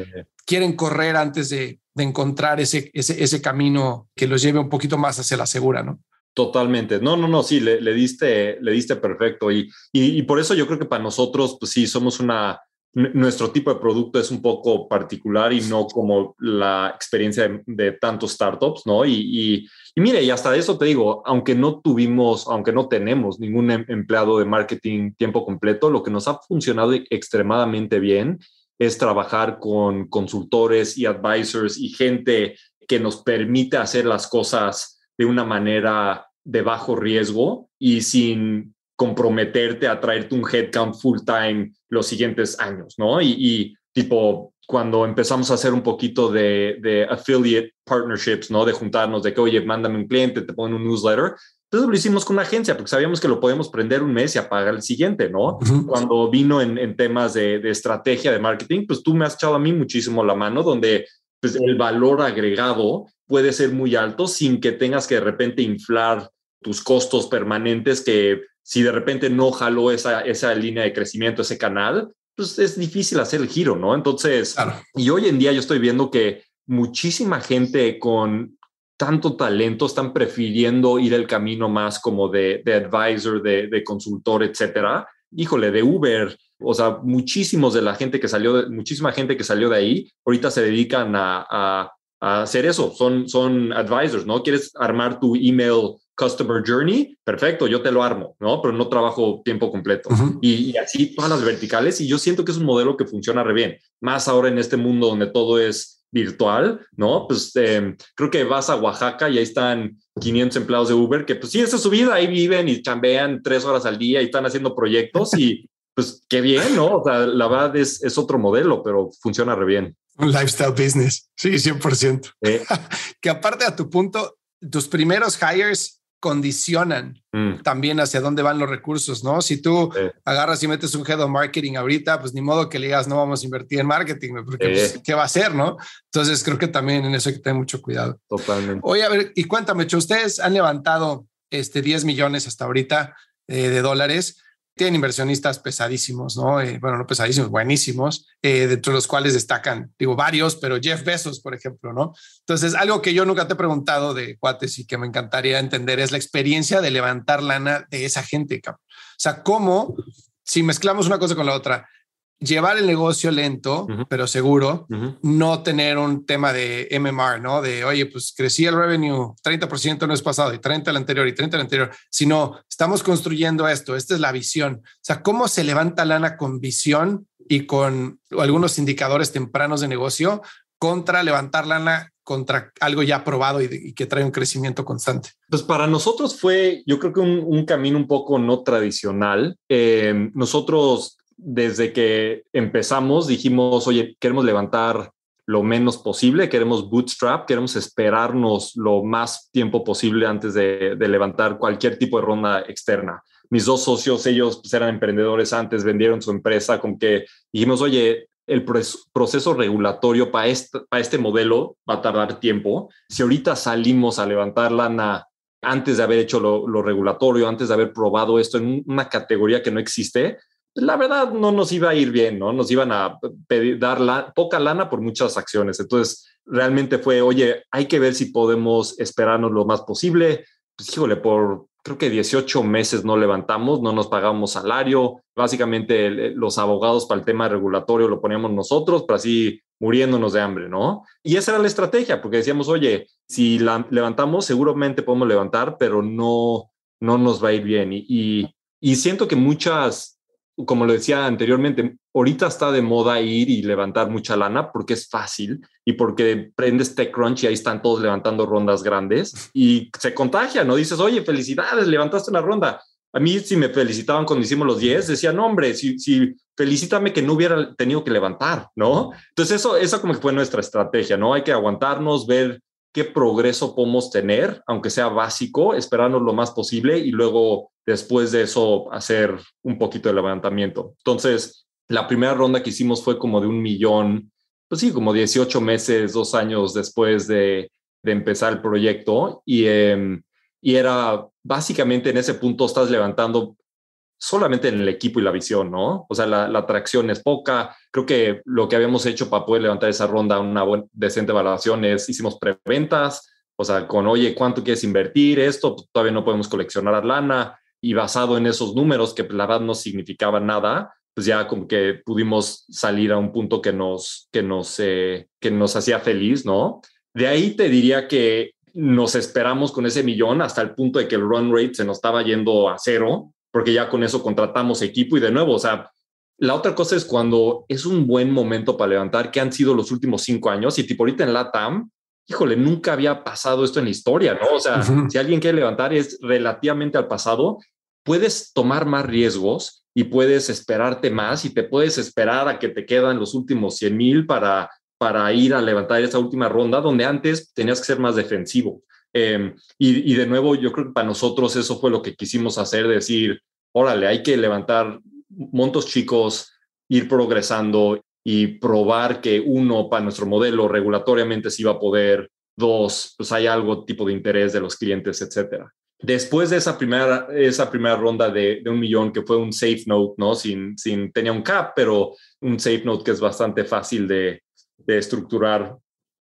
quieren correr antes de, encontrar ese, ese, camino que los lleve un poquito más hacia la segura, ¿no? Totalmente. No, no, no, sí, le, diste, le diste perfecto. Y, y, y, por eso yo creo que para nosotros, pues sí, somos una, nuestro tipo de producto es un poco particular y no como la experiencia de, tantos startups, ¿no? Y, y, mire, y hasta eso te digo, aunque no tuvimos, aunque no tenemos ningún em, empleado de marketing tiempo completo, lo que nos ha funcionado extremadamente bien es trabajar con consultores y advisors y gente que nos permite hacer las cosas de una manera de bajo riesgo y sin comprometerte a traerte un headcount full time los siguientes años, ¿no? Y, tipo, cuando empezamos a hacer un poquito de, affiliate partnerships, ¿no? De juntarnos, de que, oye, mándame un cliente, te ponen un newsletter. Entonces lo hicimos con una agencia porque sabíamos que lo podemos prender un mes y apagar el siguiente, ¿no? Cuando vino en, temas de, estrategia de marketing, pues tú me has echado a mí muchísimo la mano, donde pues, el valor agregado puede ser muy alto sin que tengas que de repente inflar tus costos permanentes que si de repente no jaló esa, esa línea de crecimiento, ese canal, pues es difícil hacer el giro, ¿no? Entonces, y hoy en día yo estoy viendo que muchísima gente con tanto talento están prefiriendo ir el camino más como de, de advisor, de, de, consultor, etcétera. Híjole, de Uber, o sea, muchísimos de la gente que salió, de, muchísima gente que salió de ahí, ahorita se dedican a, a, a hacer eso, son, son advisors, ¿no? Quieres armar tu email Customer Journey, perfecto, yo te lo armo, ¿no? Pero no trabajo tiempo completo. y, así todas las verticales. Y yo siento que es un modelo que funciona re bien. Más ahora en este mundo donde todo es virtual, ¿no? Pues em, creo que vas a Oaxaca y ahí están 500 empleados de Uber que pues sí, esa es su vida, ahí viven y chambean tres horas al día y están haciendo proyectos y pues qué bien, ¿no? O sea, la verdad es, es otro modelo, pero funciona re bien. Un lifestyle business, sí, 100%. que aparte a tu punto, tus primeros hires condicionan mm. también hacia dónde van los recursos, ¿no? Si tú agarras y metes un head of marketing ahorita, pues ni modo que le digas, no vamos a invertir en marketing, porque pues, ¿qué va a hacer, no? Entonces creo que también en eso hay que tener mucho cuidado. Totalmente. Oye, a ver, y cuéntame, ustedes han levantado este 10 millones hasta ahorita eh, de dólares tienen inversionistas pesadísimos, ¿no? Eh, bueno, no pesadísimos, buenísimos, eh, dentro de los cuales destacan, digo, varios, pero Jeff Bezos, por ejemplo, ¿no? Entonces, algo que yo nunca te he preguntado de cuates y que me encantaría entender es la experiencia de levantar lana de esa gente, cabrón. O sea, cómo, si mezclamos una cosa con la otra, llevar el negocio lento, pero seguro, no tener un tema de MMR, ¿no? De, oye, pues crecí el revenue 30% el mes pasado y 30 el anterior y 30 el anterior, sino estamos construyendo esto, esta es la visión. O sea, ¿cómo se levanta lana con visión y con algunos indicadores tempranos de negocio contra levantar lana contra algo ya probado y, que trae un crecimiento constante? Pues para nosotros fue, yo creo que un, camino un poco no tradicional. Eh, nosotros desde que empezamos dijimos, oye, queremos levantar lo menos posible, queremos bootstrap, queremos esperarnos lo más tiempo posible antes de, levantar cualquier tipo de ronda externa. Mis dos socios, ellos pues, eran emprendedores antes, vendieron su empresa, con que dijimos, oye, el proceso regulatorio para este, para este modelo va a tardar tiempo. Si ahorita salimos a levantar lana antes de haber hecho lo, lo regulatorio, antes de haber probado esto en una categoría que no existe, la verdad no nos iba a ir bien, ¿no? Nos iban a pedir, dar la, poca lana por muchas acciones. Entonces, realmente fue, oye, hay que ver si podemos esperarnos lo más posible. Pues, híjole, por creo que 18 meses no levantamos, no nos pagamos salario. Básicamente, los abogados para el tema regulatorio lo poníamos nosotros, pero así muriéndonos de hambre, ¿no? Y esa era la estrategia, porque decíamos, oye, si la levantamos, seguramente podemos levantar, pero no, no nos va a ir bien. y, y, y siento que muchas como lo decía anteriormente, ahorita está de moda ir y levantar mucha lana porque es fácil y porque prendes TechCrunch y ahí están todos levantando rondas grandes y se contagia, ¿no? Dices, oye, felicidades, levantaste una ronda. A mí, si me felicitaban cuando hicimos los 10, decían, no, hombre, si, si felicítame que no hubiera tenido que levantar, ¿no? Entonces, eso, eso como que fue nuestra estrategia, ¿no? Hay que aguantarnos, ver qué progreso podemos tener, aunque sea básico, esperarnos lo más posible y luego después de eso hacer un poquito de levantamiento. Entonces, la primera ronda que hicimos fue como de un millón, pues sí, como 18 meses, dos años después de, empezar el proyecto y, em, y era básicamente en ese punto estás levantando solamente en el equipo y la visión, ¿no? O sea, la, atracción es poca. Creo que lo que habíamos hecho para poder levantar esa ronda, una buena, decente evaluación, es hicimos preventas, o sea, con, oye, ¿cuánto quieres invertir? Esto pues, todavía no podemos coleccionar lana y basado en esos números que pues, la verdad no significaban nada, pues ya como que pudimos salir a un punto que nos, que nos, eh, que nos hacía feliz, ¿no? De ahí te diría que nos esperamos con ese millón hasta el punto de que el run rate se nos estaba yendo a cero porque ya con eso contratamos equipo y de nuevo, o sea, la otra cosa es cuando es un buen momento para levantar, que han sido los últimos cinco años, y tipo ahorita en la TAM, híjole, nunca había pasado esto en la historia, ¿no? O sea, si alguien quiere levantar es relativamente al pasado, puedes tomar más riesgos y puedes esperarte más y te puedes esperar a que te quedan los últimos 100 mil para, para ir a levantar esa última ronda, donde antes tenías que ser más defensivo. Em, y, de nuevo, yo creo que para nosotros eso fue lo que quisimos hacer, decir, órale, hay que levantar montos chicos, ir progresando y probar que uno, para nuestro modelo, regulatoriamente sí va a poder, dos, pues hay algo tipo de interés de los clientes, etcétera. Después de esa primera, esa primera ronda de, un millón, que fue un safe note, ¿no? Sin, sin, tenía un cap, pero un safe note que es bastante fácil de, de estructurar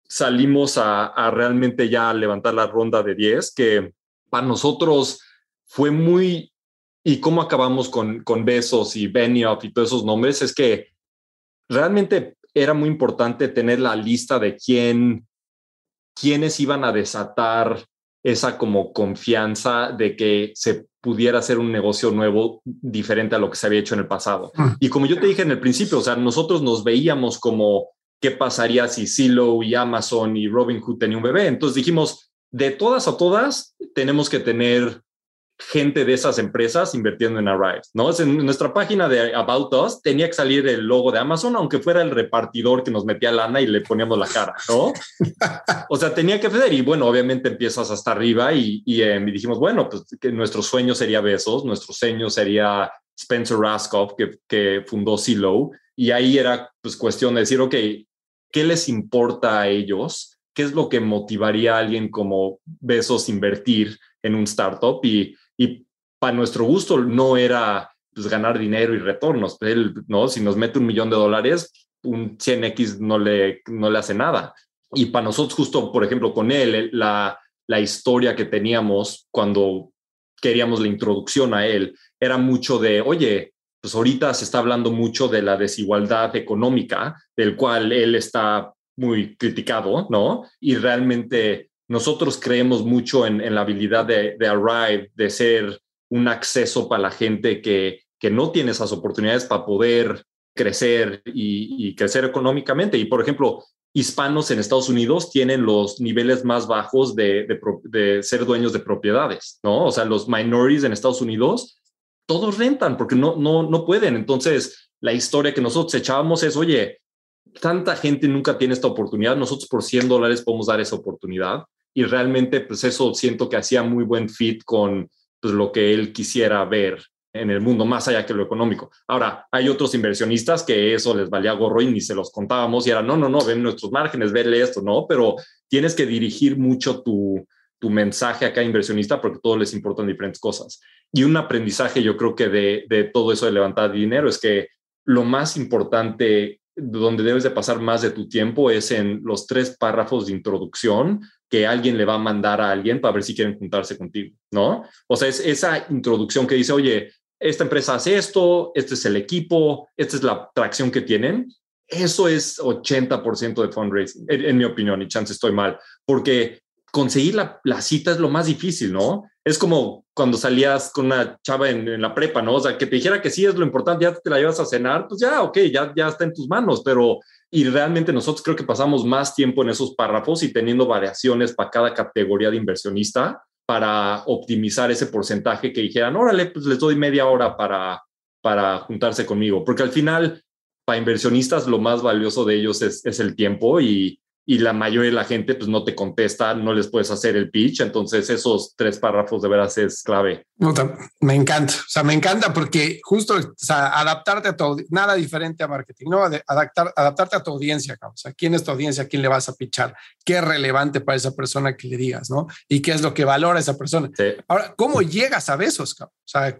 salimos a, realmente ya levantar la ronda de 10, que para nosotros fue muy, y cómo acabamos con, con Besos y Benioff y todos esos nombres, es que realmente era muy importante tener la lista de quién, quiénes iban a desatar esa como confianza de que se pudiera hacer un negocio nuevo diferente a lo que se había hecho en el pasado. Mm. Y como yo te dije en el principio, o sea, nosotros nos veíamos como qué pasaría si Silo y Amazon y Robinhood tenían un bebé. Entonces dijimos, de todas a todas, tenemos que tener gente de esas empresas invirtiendo en Arrive, ¿no? En nuestra página de About Us tenía que salir el logo de Amazon, aunque fuera el repartidor que nos metía lana y le poníamos la cara, ¿no? o sea, tenía que hacer y bueno, obviamente empiezas hasta arriba y, em, y, dijimos, bueno, pues que nuestro sueño sería Besos, nuestro sueño sería Spencer Raskoff, que, que fundó Silo, y ahí era pues cuestión de decir, ok, ¿qué les importa a ellos? ¿Qué es lo que motivaría a alguien como Besos invertir en un startup? Y y para nuestro gusto no era pues, ganar dinero y retornos. Él, ¿no? Si nos mete un millón de dólares, un 100X no le, no le hace nada. Y para nosotros, justo, por ejemplo, con él, la, la historia que teníamos cuando queríamos la introducción a él era mucho de, oye, pues ahorita se está hablando mucho de la desigualdad económica, del cual él está muy criticado, ¿no? Y realmente nosotros creemos mucho en, la habilidad de, Arrive, de ser un acceso para la gente que, que no tiene esas oportunidades para poder crecer y, crecer económicamente. Y, por ejemplo, hispanos en Estados Unidos tienen los niveles más bajos de, de, ser dueños de propiedades, ¿no? O sea, los minorities en Estados Unidos, todos rentan porque no, no, no pueden. Entonces, la historia que nosotros echábamos es, oye, tanta gente nunca tiene esta oportunidad, nosotros por 100 dólares podemos dar esa oportunidad y realmente pues eso siento que hacía muy buen fit con pues, lo que él quisiera ver en el mundo, más allá que lo económico. Ahora, hay otros inversionistas que eso les valía gorro y ni se los contábamos y era, no, no, no, ven nuestros márgenes, venle esto, ¿no? Pero tienes que dirigir mucho tu, tu mensaje a cada inversionista porque todos les importan diferentes cosas. Y un aprendizaje yo creo que de, de todo eso de levantar dinero es que lo más importante donde debes de pasar más de tu tiempo es en los tres párrafos de introducción que alguien le va a mandar a alguien para ver si quieren juntarse contigo, ¿no? O sea, es esa introducción que dice, oye, esta empresa hace esto, este es el equipo, esta es la tracción que tienen. Eso es 80% de fundraising, en, mi opinión, y chance estoy mal, porque conseguir la, cita es lo más difícil, ¿no? Es como cuando salías con una chava en, la prepa, ¿no? O sea, que te dijera que sí es lo importante, ya te la llevas a cenar, pues ya, ok, ya, ya está en tus manos, pero y realmente nosotros creo que pasamos más tiempo en esos párrafos y teniendo variaciones para cada categoría de inversionista para optimizar ese porcentaje que dijeran, órale, pues les doy media hora para, para juntarse conmigo, porque al final, para inversionistas, lo más valioso de ellos es, es el tiempo y, y la mayoría de la gente pues no te contesta, no les puedes hacer el pitch, entonces esos tres párrafos de veras es clave. me encanta, o sea, me encanta porque justo, o sea, adaptarte a todo, nada diferente a marketing, ¿no? Adaptar, adaptarte a tu audiencia, o sea, quién es tu audiencia, quién le vas a pitchar, qué es relevante para esa persona que le digas, ¿no? Y qué es lo que valora esa persona. Ahora, ¿cómo llegas a besos, O sea,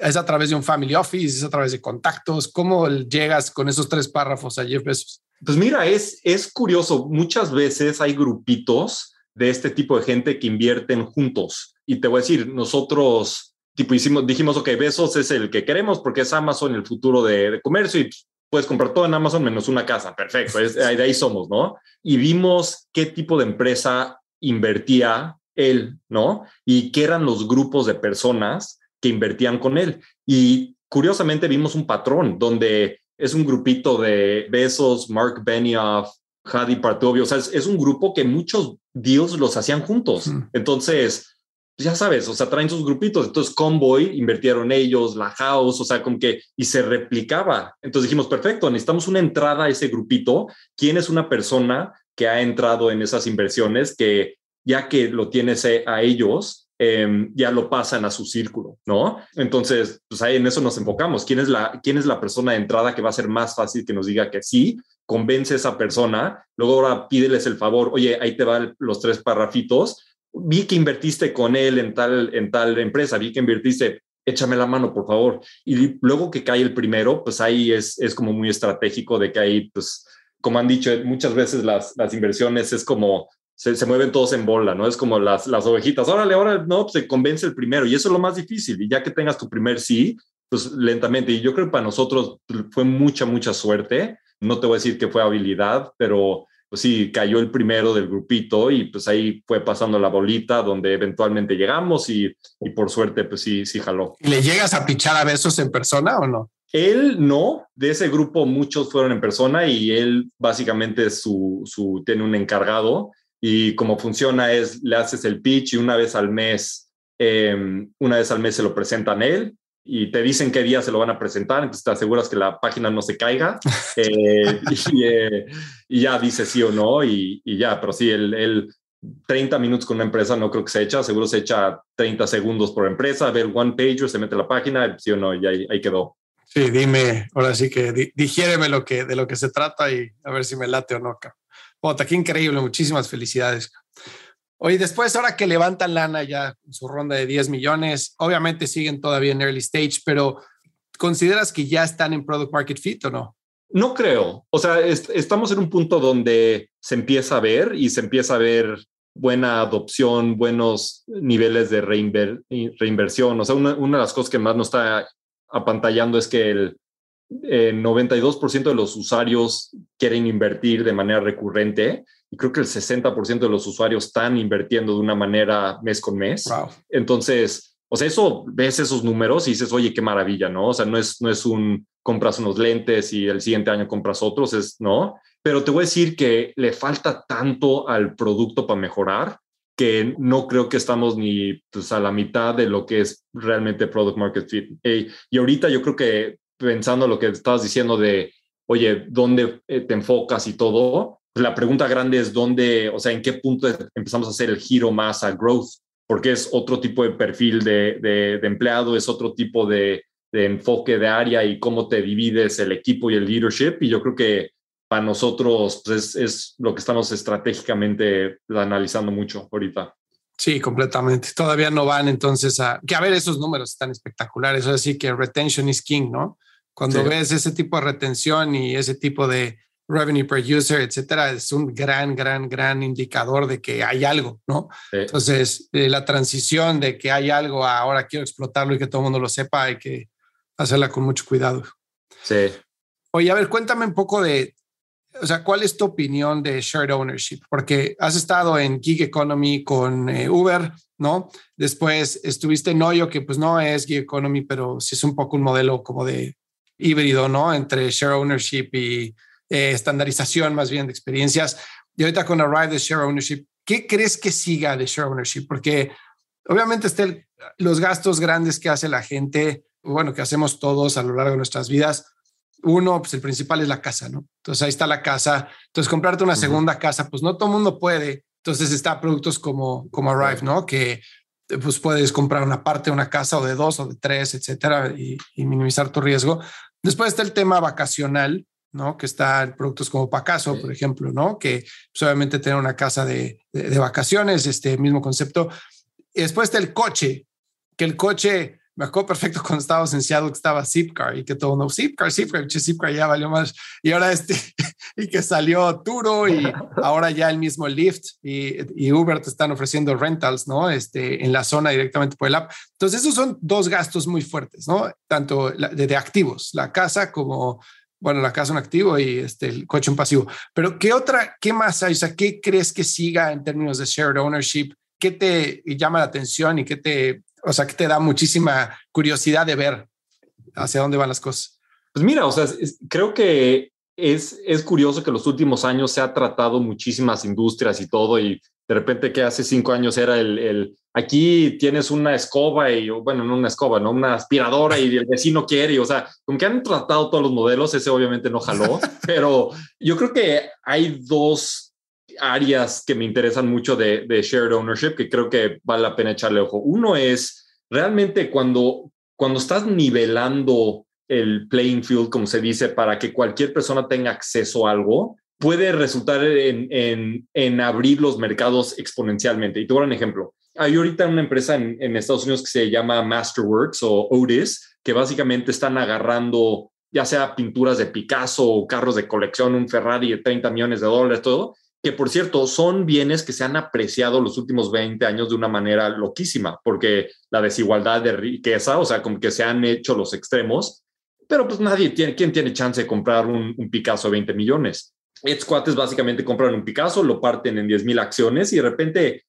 es a través de un family office, es a través de contactos, ¿cómo llegas con esos tres párrafos a Jeff Bezos? Pues mira, es, es curioso. Muchas veces hay grupitos de este tipo de gente que invierten juntos. Y te voy a decir, nosotros tipo hicimos, dijimos, ok, Besos es el que queremos porque es Amazon el futuro de, comercio y puedes comprar todo en Amazon menos una casa. Perfecto, es, de ahí somos, ¿no? Y vimos qué tipo de empresa invertía él, ¿no? Y qué eran los grupos de personas que invertían con él. Y curiosamente vimos un patrón donde es un grupito de Besos, Mark Benioff, Hadi Partovio, o sea, es, un grupo que muchos deals los hacían juntos. Entonces, pues ya sabes, o sea, traen sus grupitos. Entonces, Convoy invirtieron ellos, la House, o sea, como que, y se replicaba. Entonces dijimos, perfecto, necesitamos una entrada a ese grupito. ¿Quién es una persona que ha entrado en esas inversiones que ya que lo tienes a ellos, Em, ya lo pasan a su círculo, ¿no? Entonces, pues ahí en eso nos enfocamos. ¿Quién es, la, ¿Quién es la persona de entrada que va a ser más fácil que nos diga que sí? Convence a esa persona, luego ahora pídeles el favor, oye, ahí te van los tres parrafitos, vi que invertiste con él en tal, en tal empresa, vi que invertiste, échame la mano, por favor. Y luego que cae el primero, pues ahí es, es como muy estratégico de que ahí, pues, como han dicho muchas veces las, las inversiones, es como se, mueven todos en bola, ¿no? Es como las, las ovejitas. Órale, ahora no, pues, se convence el primero y eso es lo más difícil. Y ya que tengas tu primer sí, pues lentamente. Y yo creo que para nosotros fue mucha, mucha suerte. No te voy a decir que fue habilidad, pero pues sí, cayó el primero del grupito y pues ahí fue pasando la bolita donde eventualmente llegamos y, y por suerte pues sí, sí jaló. ¿Le llegas a pichar a besos en persona o no? Él no, de ese grupo muchos fueron en persona y él básicamente su, su, tiene un encargado y cómo funciona es, le haces el pitch y una vez al mes em, una vez al mes se lo presentan él y te dicen qué día se lo van a presentar, entonces te aseguras que la página no se caiga eh, eh, y, ya dice sí o no y, ya, pero sí, el, 30 minutos con una empresa no creo que se echa, seguro se echa 30 segundos por empresa, ver one pager, se mete la página, sí o no, y ahí, ahí quedó. Sí, dime, ahora sí que digiéreme lo que, de lo que se trata y a ver si me late o no. Bota, qué increíble, muchísimas felicidades. Oye, después, ahora que levantan lana ya en su ronda de 10 millones, obviamente siguen todavía en early stage, pero ¿consideras que ya están en product market fit o no? No creo. O sea, estamos en un punto donde se empieza a ver y se empieza a ver buena adopción, buenos niveles de reinversión. O sea, una, una, de las cosas que más nos está apantallando es que el, 92% de los usuarios quieren invertir de manera recurrente y creo que el 60% de los usuarios están invirtiendo de una manera mes con mes. Entonces, o sea, eso ves esos números y dices, oye, qué maravilla, ¿no? O sea, no es, no es un compras unos lentes y el siguiente año compras otros, es no. Pero te voy a decir que le falta tanto al producto para mejorar que no creo que estamos ni pues, a la mitad de lo que es realmente product market fit. y ahorita yo creo que pensando lo que estabas diciendo de, oye, ¿dónde eh, te enfocas y todo? Pues la pregunta grande es dónde, o sea, en qué punto empezamos a hacer el giro más a growth, porque es otro tipo de perfil de, de, empleado, es otro tipo de, de enfoque de área y cómo te divides el equipo y el leadership. Y yo creo que para nosotros pues, es, lo que estamos estratégicamente analizando mucho ahorita. Sí, completamente. Todavía no van entonces a... Que a ver, esos números están espectaculares. Eso sí que retention is king, ¿no? Cuando ves ese tipo de retención y ese tipo de revenue per user, etcétera, es un gran, gran, gran indicador de que hay algo, ¿no? Entonces, eh, la transición de que hay algo a ahora quiero explotarlo y que todo el mundo lo sepa, hay que hacerla con mucho cuidado. Sí. Oye, a ver, cuéntame un poco de, o sea, ¿cuál es tu opinión de shared ownership? Porque has estado en gig economy con eh, Uber, ¿no? Después estuviste en Oyo, que pues no es gig economy, pero sí es un poco un modelo como de híbrido, ¿no? Entre share ownership y eh, estandarización más bien de experiencias. Y ahorita con Arrive de share ownership, ¿qué crees que siga de share ownership? Porque obviamente están los gastos grandes que hace la gente, bueno, que hacemos todos a lo largo de nuestras vidas uno, pues el principal es la casa, ¿no? Entonces ahí está la casa. Entonces comprarte una segunda casa, pues no todo el mundo puede. Entonces está productos como, como Arrive, ¿no? Que pues puedes comprar una parte de una casa o de dos o de tres, etcétera, y, minimizar tu riesgo. Después está el tema vacacional, ¿no? Que está productos como Pacaso, por ejemplo, ¿no? Que pues, obviamente tener una casa de, de, de vacaciones, este mismo concepto. Después está el coche, que el coche me acuerdo perfecto cuando estábamos en Seattle que estaba Zipcar y que todo no Zipcar, Zipcar, Zipcar ya valió más. Y ahora este, y que salió Turo y ahora ya el mismo Lyft y, y, Uber te están ofreciendo rentals, ¿no? Este, en la zona directamente por el app. Entonces, esos son dos gastos muy fuertes, ¿no? Tanto de, de activos, la casa como bueno, la casa un activo y este, el coche un pasivo. Pero ¿qué otra, qué más hay? O sea, ¿qué crees que siga en términos de shared ownership? ¿Qué te llama la atención y qué te o sea, que te da muchísima curiosidad de ver hacia dónde van las cosas. Pues mira, o sea, creo que es, es curioso que los últimos años se ha tratado muchísimas industrias y todo, y de repente que hace cinco años era el, el aquí tienes una escoba y, bueno, no una escoba, no una aspiradora y el vecino quiere, y, o sea, como que han tratado todos los modelos, ese obviamente no jaló, pero yo creo que hay dos áreas que me interesan mucho de, shared ownership que creo que vale la pena echarle ojo. Uno es realmente cuando, cuando estás nivelando el playing field, como se dice, para que cualquier persona tenga acceso a algo, puede resultar en, en, abrir los mercados exponencialmente. Y te voy a dar un ejemplo. Hay ahorita una empresa en, en, Estados Unidos que se llama Masterworks o Otis, que básicamente están agarrando ya sea pinturas de Picasso o carros de colección, un Ferrari de 30 millones de dólares, todo, que por cierto son bienes que se han apreciado los últimos 20 años de una manera loquísima, porque la desigualdad de riqueza, o sea, como que se han hecho los extremos, pero pues nadie tiene, ¿quién tiene chance de comprar un, Picasso de 20 millones? Estos cuates básicamente compran un Picasso, lo parten en 10 mil acciones y de repente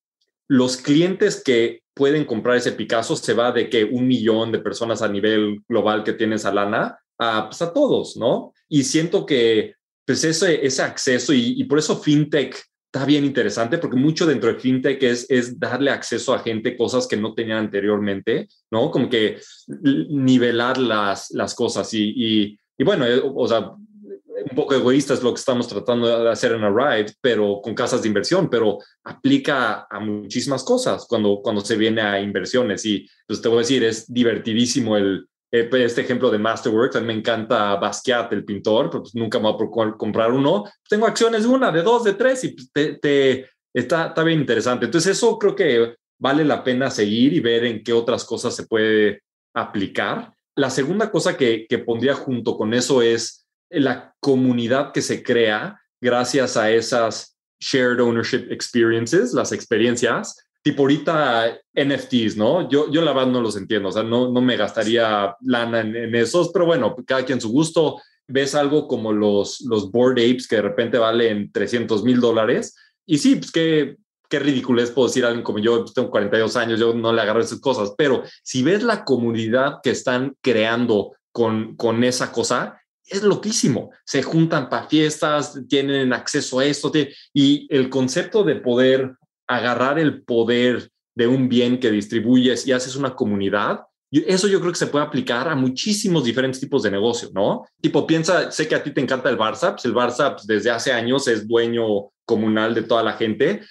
los clientes que pueden comprar ese Picasso se va de que un millón de personas a nivel global que tienen esa lana a, pues a todos, ¿no? Y siento que pues ese, ese acceso y, por eso FinTech está bien interesante porque mucho dentro de fintech es, es darle acceso a gente cosas que no tenían anteriormente, ¿no? Como que nivelar las, las cosas y, y, y bueno, eh, o sea, un poco egoísta es lo que estamos tratando de hacer en Arrive, pero con casas de inversión, pero aplica a muchísimas cosas cuando, cuando se viene a inversiones. Y pues te voy a decir, es divertidísimo el, este ejemplo de Masterworks, a mí me encanta Basquiat, el pintor, pero pues nunca me voy a comprar uno. Tengo acciones de una, de dos, de tres, y pues, te, está, está bien interesante. Entonces eso creo que vale la pena seguir y ver en qué otras cosas se puede aplicar. La segunda cosa que, que pondría junto con eso es la comunidad que se crea gracias a esas shared ownership experiences, las experiencias, tipo ahorita NFTs, ¿no? Yo, yo la verdad no los entiendo, o sea, no, no me gastaría lana en, esos, pero bueno, cada quien su gusto. Ves algo como los, los board apes que de repente valen 300 mil dólares. Y sí, pues qué, qué ridículo es, puedo decir a alguien como yo, pues, tengo 42 años, yo no le agarro esas cosas, pero si ves la comunidad que están creando con, con esa cosa, es loquísimo. Se juntan para fiestas, tienen acceso a esto, y el concepto de poder agarrar el poder de un bien que distribuyes y haces una comunidad, eso yo creo que se puede aplicar a muchísimos diferentes tipos de negocio, ¿no? Tipo, piensa, sé que a ti te encanta el Barça, pues el Barça desde hace años es dueño comunal de toda la gente.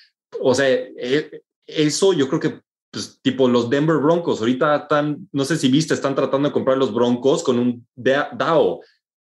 O sea, eh, eso yo creo que, pues, tipo, los Denver Broncos, ahorita están, no sé si viste, están tratando de comprar los Broncos con un DAO.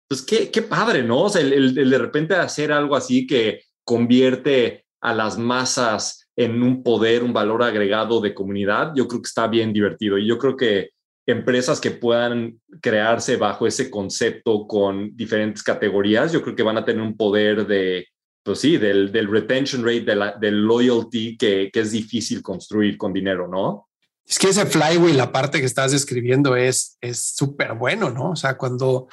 Pues qué, qué padre, ¿no? O sea, el de repente hacer algo así que convierte a las masas en un poder, un valor agregado de comunidad, yo creo que está bien divertido. Y yo creo que empresas que puedan crearse bajo ese concepto con diferentes categorías, yo creo que van a tener un poder de, pues sí, del, del retention rate, de del loyalty que, que es difícil construir con dinero, ¿no? Es que ese flywheel, la parte que estás describiendo, es súper bueno, ¿no? O sea, cuando,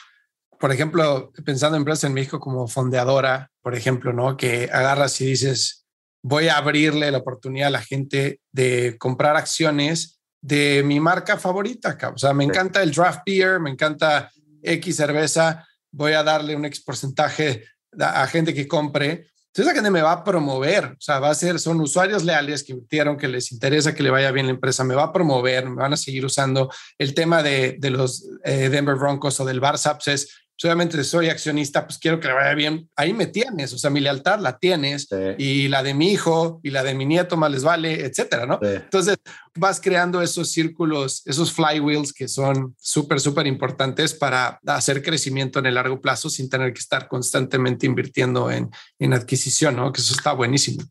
por ejemplo, pensando en empresas en México como fondeadora, por ejemplo, ¿no? Que agarras y dices, voy a abrirle la oportunidad a la gente de comprar acciones de mi marca favorita. O sea, me encanta el draft beer, me encanta X cerveza, voy a darle un X porcentaje a gente que compre. Entonces la gente me va a promover, o sea, va a ser, son usuarios leales que invirtieron, que les interesa que le vaya bien la empresa, me va a promover, me van a seguir usando. El tema de, de los eh, Denver Broncos o del Barça pues es obviamente soy accionista, pues quiero que le vaya bien. Ahí me tienes, o sea, mi lealtad la tienes y la de mi hijo y la de mi nieto más les vale, etcétera, ¿no? Entonces vas creando esos círculos, esos flywheels que son súper, súper importantes para hacer crecimiento en el largo plazo sin tener que estar constantemente invirtiendo en, en adquisición, ¿no? Que eso está buenísimo.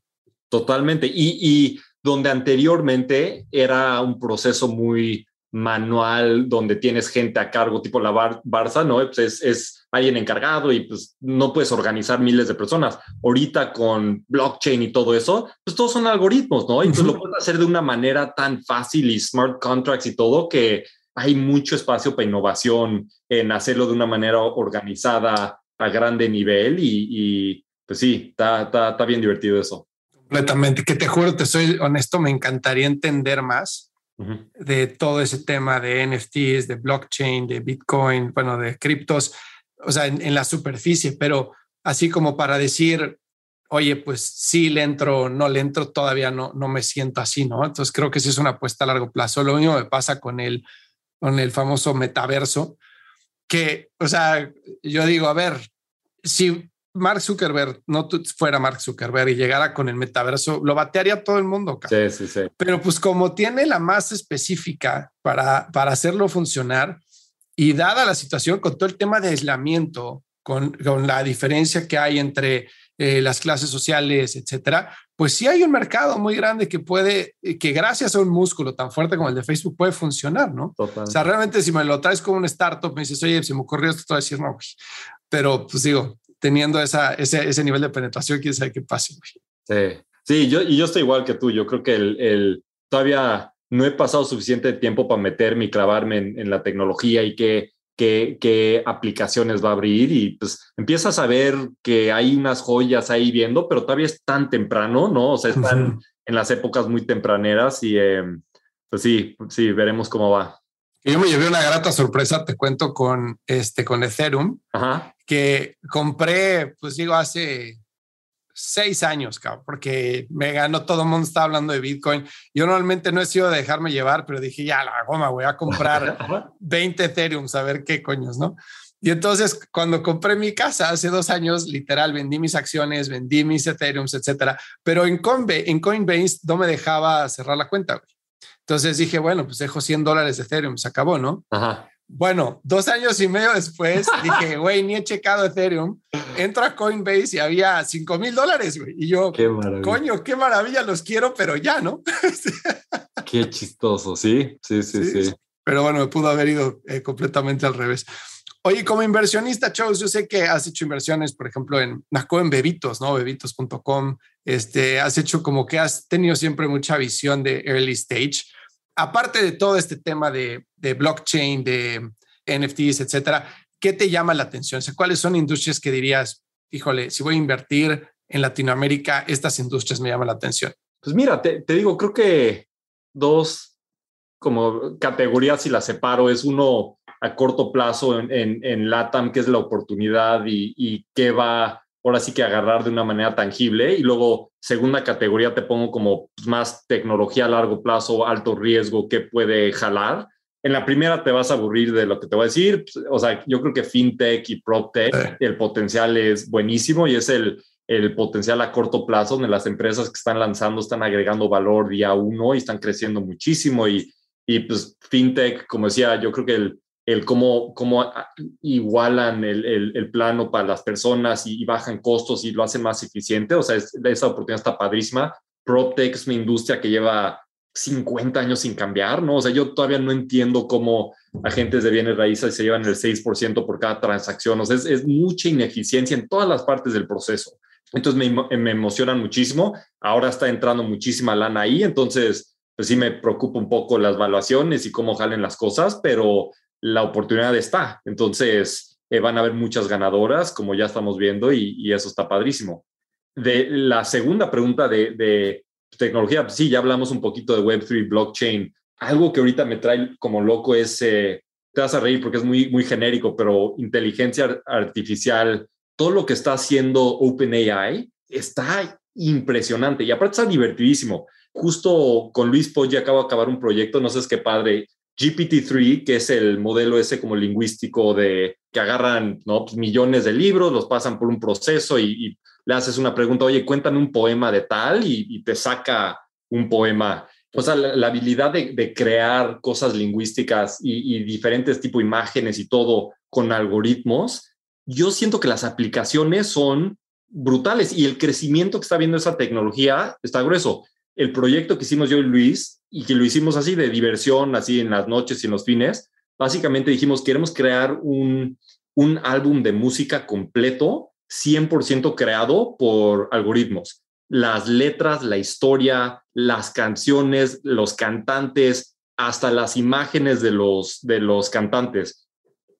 Totalmente. Y, y donde anteriormente era un proceso muy manual donde tienes gente a cargo, tipo la Barça, ¿no? Pues es, alguien encargado y pues no puedes organizar miles de personas. Ahorita con blockchain y todo eso, pues todos son algoritmos, ¿no? Entonces lo puedes hacer de una manera tan fácil y smart contracts y todo que hay mucho espacio para innovación en hacerlo de una manera organizada a grande nivel y, pues sí, está, está, está bien divertido eso. Completamente, que te juro, te soy honesto, me encantaría entender más de todo ese tema de NFTs, de blockchain, de Bitcoin, bueno, de criptos, o sea, en, la superficie, pero así como para decir, oye, pues sí le entro, no le entro, todavía no, no me siento así, ¿no? Entonces creo que sí es una apuesta a largo plazo. Lo mismo me pasa con el, con el famoso metaverso, que, o sea, yo digo, a ver, si Mark Zuckerberg no fuera Mark Zuckerberg y llegara con el metaverso, lo batearía todo el mundo. Sí, sí, sí. Pero pues como tiene la más específica para, para hacerlo funcionar y dada la situación con todo el tema de aislamiento, con, con la diferencia que hay entre eh, las clases sociales, etcétera, pues sí hay un mercado muy grande que puede, que gracias a un músculo tan fuerte como el de Facebook puede funcionar, ¿no? O sea, realmente si me lo traes como un startup, me dices, oye, si me ocurrió esto, te voy a decir, no, pero pues digo, teniendo esa, ese, ese nivel de penetración, quién sabe qué pase. Sí, sí, yo, y yo estoy igual que tú. Yo creo que el, el todavía no he pasado suficiente tiempo para meterme y clavarme en, la tecnología y qué, qué, qué, aplicaciones va a abrir. Y pues empiezas a ver que hay unas joyas ahí viendo, pero todavía es tan temprano, ¿no? O sea, están en las épocas muy tempraneras y em, pues sí, sí, veremos cómo va. Yo me llevé una grata sorpresa, te cuento, con, este, con Ethereum, que compré, pues digo, hace seis años, cabrón, porque me ganó, todo el mundo está hablando de Bitcoin. Yo normalmente no he sido de dejarme llevar, pero dije, ya, la goma, voy a comprar 20 Ethereum, a ver qué coños, ¿no? Y entonces, cuando compré mi casa hace dos años, literal, vendí mis acciones, vendí mis Ethereum, etcétera. Pero en Coinbase, en Coinbase no me dejaba cerrar la cuenta. Güey. Entonces dije, bueno, pues dejo 100 dólares de Ethereum, se acabó, ¿no? Ajá. Bueno, dos años y medio después dije, güey, ni he checado Ethereum. Entro a Coinbase y había 5 mil dólares, güey. Y yo, qué coño, qué maravilla, los quiero, pero ya, ¿no? qué chistoso, sí, sí, sí, sí. Pero bueno, me pudo haber ido eh, completamente al revés. Oye, como inversionista, Charles, yo sé que has hecho inversiones, por ejemplo, en Naco en Bebitos, ¿no? Bebitos.com. Este, has hecho como que has tenido siempre mucha visión de early stage aparte de todo este tema de, blockchain, de NFTs, etcétera, ¿qué te llama la atención? O sea, ¿Cuáles son industrias que dirías, híjole, si voy a invertir en Latinoamérica, estas industrias me llaman la atención? Pues mira, te, digo, creo que dos como categorías, si las separo, es uno a corto plazo en, LATAM, que es la oportunidad y, y qué va ahora sí que agarrar de una manera tangible. Y luego, segunda categoría, te pongo como más tecnología a largo plazo, alto riesgo, que puede jalar. En la primera te vas a aburrir de lo que te voy a decir. O sea, yo creo que FinTech y PropTech, el potencial es buenísimo y es el, el potencial a corto plazo donde las empresas que están lanzando están agregando valor día uno y están creciendo muchísimo. Y, y pues FinTech, como decía, yo creo que el, el cómo, cómo igualan el, el, plano para las personas y, bajan costos y lo hacen más eficiente. O sea, esa oportunidad está padrísima. PropTech es una industria que lleva 50 años sin cambiar, ¿no? O sea, yo todavía no entiendo cómo agentes de bienes raíces se llevan el 6% por cada transacción. O sea, es, es, mucha ineficiencia en todas las partes del proceso. Entonces me, me emocionan muchísimo. Ahora está entrando muchísima lana ahí, entonces pues sí me preocupa un poco las valuaciones y cómo jalen las cosas, pero la oportunidad está. Entonces, eh, van a haber muchas ganadoras, como ya estamos viendo, y, eso está padrísimo. De la segunda pregunta de, tecnología, pues sí, ya hablamos un poquito de Web3, blockchain. Algo que ahorita me trae como loco es, eh, te vas a reír porque es muy, muy genérico, pero inteligencia artificial, todo lo que está haciendo OpenAI está impresionante y aparte está divertidísimo. Justo con Luis Poggi acabo de acabar un proyecto, no sé qué padre, GPT-3, que es el modelo ese como lingüístico de que agarran ¿no? Pues, millones de libros, los pasan por un proceso y, le haces una pregunta, oye, cuéntame un poema de tal y, te saca un poema. O sea, la, habilidad de, crear cosas lingüísticas y, y diferentes tipos de imágenes y todo con algoritmos, yo siento que las aplicaciones son brutales y el crecimiento que está viendo esa tecnología está grueso. El proyecto que hicimos yo y Luis y que lo hicimos así de diversión, así en las noches y en los fines, básicamente dijimos, queremos crear un, un álbum de música completo, 100% creado por algoritmos. Las letras, la historia, las canciones, los cantantes, hasta las imágenes de los, de los cantantes.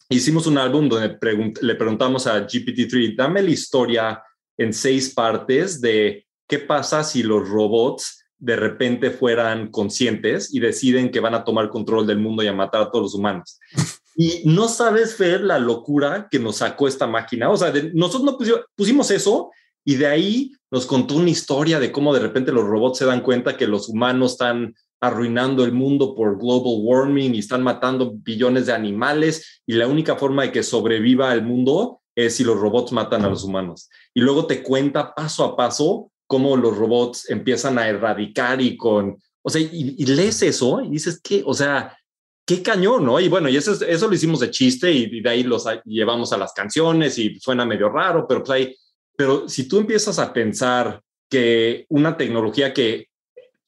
Hicimos un álbum donde le preguntamos a GPT-3, dame la historia en seis partes de qué pasa si los robots de repente fueran conscientes y deciden que van a tomar control del mundo y a matar a todos los humanos. Y no sabes, ver la locura que nos sacó esta máquina. O sea, nosotros no pusimos eso y de ahí nos contó una historia de cómo de repente los robots se dan cuenta que los humanos están arruinando el mundo por global warming y están matando billones de animales y la única forma de que sobreviva el mundo es si los robots matan a los humanos. Y luego te cuenta paso a paso cómo los robots empiezan a erradicar y con, o sea, y, lees eso y dices que, o sea, qué cañón, ¿no? Y bueno, y eso, eso lo hicimos de chiste y, de ahí los llevamos a las canciones y suena medio raro, pero pues ahí, pero si tú empiezas a pensar que una tecnología que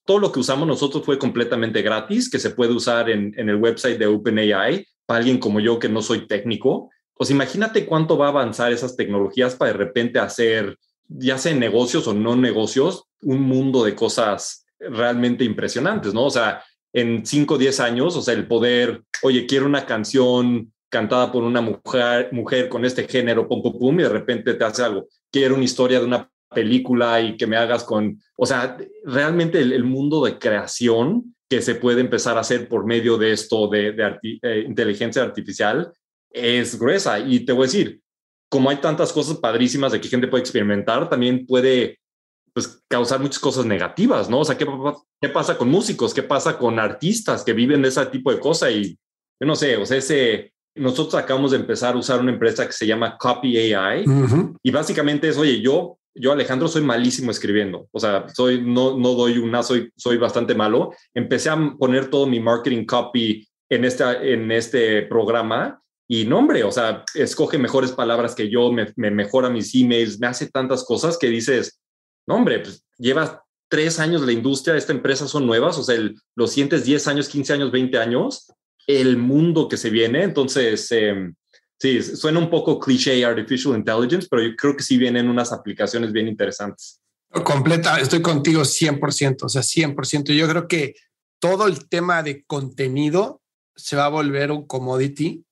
todo lo que usamos nosotros fue completamente gratis, que se puede usar en, en el website de OpenAI para alguien como yo que no soy técnico, pues imagínate cuánto va a avanzar esas tecnologías para de repente hacer ya sea en negocios o no negocios, un mundo de cosas realmente impresionantes, ¿no? O sea, en 5 o 10 años, o sea, el poder, oye, quiero una canción cantada por una mujer, mujer con este género, pum, pum, pum, y de repente te hace algo. Quiero una historia de una película y que me hagas con, o sea, realmente el, mundo de creación que se puede empezar a hacer por medio de esto de, eh, inteligencia artificial es gruesa. Y te voy a decir, como hay tantas cosas padrísimas de que gente puede experimentar, también puede pues, causar muchas cosas negativas, ¿no? O sea, ¿qué, ¿qué pasa con músicos? ¿Qué pasa con artistas que viven de ese tipo de cosas? Y yo no sé, o sea, ese, nosotros acabamos de empezar a usar una empresa que se llama Copy AI y básicamente es, oye, yo, yo Alejandro soy malísimo escribiendo, o sea, soy, no, no doy una, soy, soy bastante malo. Empecé a poner todo mi marketing copy en, esta, en este programa y no, hombre, o sea, escoge mejores palabras que yo, me, me mejora mis emails, me hace tantas cosas que dices, no, hombre, pues llevas tres años la industria, esta empresa son nuevas, o sea, el, los siguientes 10 años, 15 años, 20 años, el mundo que se viene. Entonces, em, sí, suena un poco cliché artificial intelligence, pero yo creo que sí vienen unas aplicaciones bien interesantes. Completa, estoy contigo 100%, o sea, 100%. Yo creo que todo el tema de contenido se va a volver un commodity,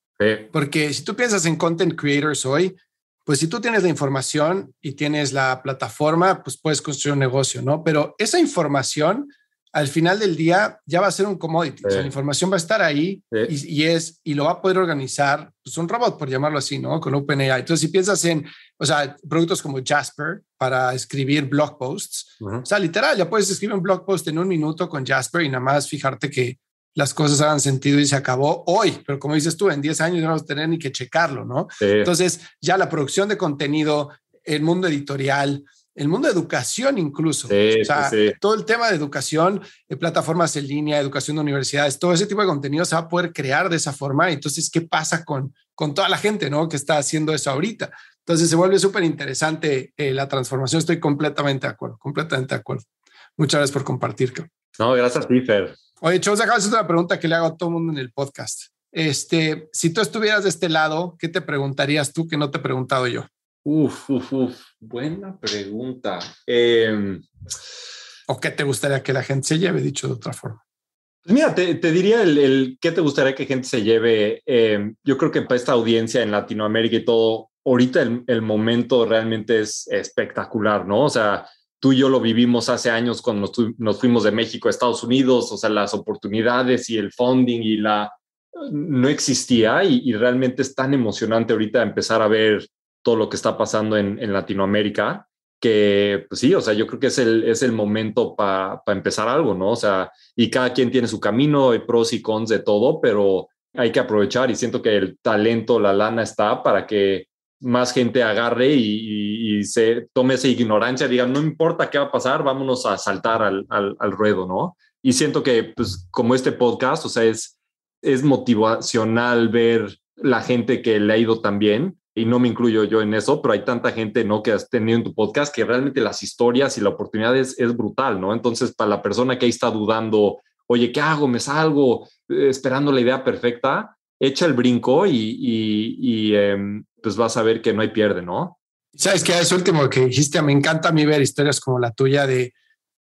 porque si tú piensas en content creators hoy, pues si tú tienes la información y tienes la plataforma, pues puedes construir un negocio, ¿no? Pero esa información al final del día ya va a ser un commodity. la información va a estar ahí y, es, y lo va a poder organizar pues, un robot, por llamarlo así, ¿no? Con OpenAI. Entonces, si piensas en, o sea, productos como Jasper para escribir blog posts, o sea, literal, ya puedes escribir un blog post en un minuto con Jasper y nada más fijarte que las cosas hagan sentido y se acabó hoy. Pero como dices tú, en 10 años no vamos a tener ni que checarlo, ¿no? Entonces, ya la producción de contenido, el mundo editorial, el mundo de educación incluso. o sea, todo el tema de educación, de plataformas en línea, educación de universidades, todo ese tipo de contenido se va a poder crear de esa forma. Entonces, ¿qué pasa con, con toda la gente ¿no? que está haciendo eso ahorita? Entonces, se vuelve súper interesante eh, la transformación. Estoy completamente de acuerdo, completamente de acuerdo. Muchas gracias por compartir. No, gracias a ti, Fer. Oye, Chavos, hacer una pregunta que le hago a todo el mundo en el podcast. Este, si tú estuvieras de este lado, ¿qué te preguntarías tú que no te he preguntado yo? Uf, uf, uf, buena pregunta. Em, ¿O qué te gustaría que la gente se lleve, dicho de otra forma? Pues mira, te, diría el, qué te gustaría que gente se lleve. Em, yo creo que para esta audiencia en Latinoamérica y todo, ahorita el, momento realmente es espectacular, ¿no? O sea, tú y yo lo vivimos hace años cuando nos, fuimos de México a Estados Unidos, o sea, las oportunidades y el funding y la no existía y, realmente es tan emocionante ahorita empezar a ver todo lo que está pasando en, Latinoamérica, que pues sí, o sea, yo creo que es el, es el momento para empezar algo, ¿no? O sea, y cada quien tiene su camino, hay pros y cons de todo, pero hay que aprovechar y siento que el talento, la lana está para que más gente agarre y, se tome esa ignorancia, diga, no importa qué va a pasar, vámonos a saltar al, al, ruedo, ¿no? Y siento que, pues, como este podcast, o sea, es, es motivacional ver la gente que le ha ido tan bien y no me incluyo yo en eso, pero hay tanta gente, ¿no? Que has tenido en tu podcast que realmente las historias y la oportunidad es, brutal, ¿no? Entonces, para la persona que ahí está dudando, oye, ¿qué hago? ¿Me salgo? Eh, esperando la idea perfecta, echa el brinco y, em, pues vas a ver que no hay pierde, ¿no? Sabes que es último que dijiste, me encanta a mí ver historias como la tuya de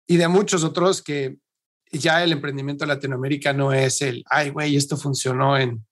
y de muchos otros que ya el emprendimiento en Latinoamérica no es el, ay, güey, esto funcionó en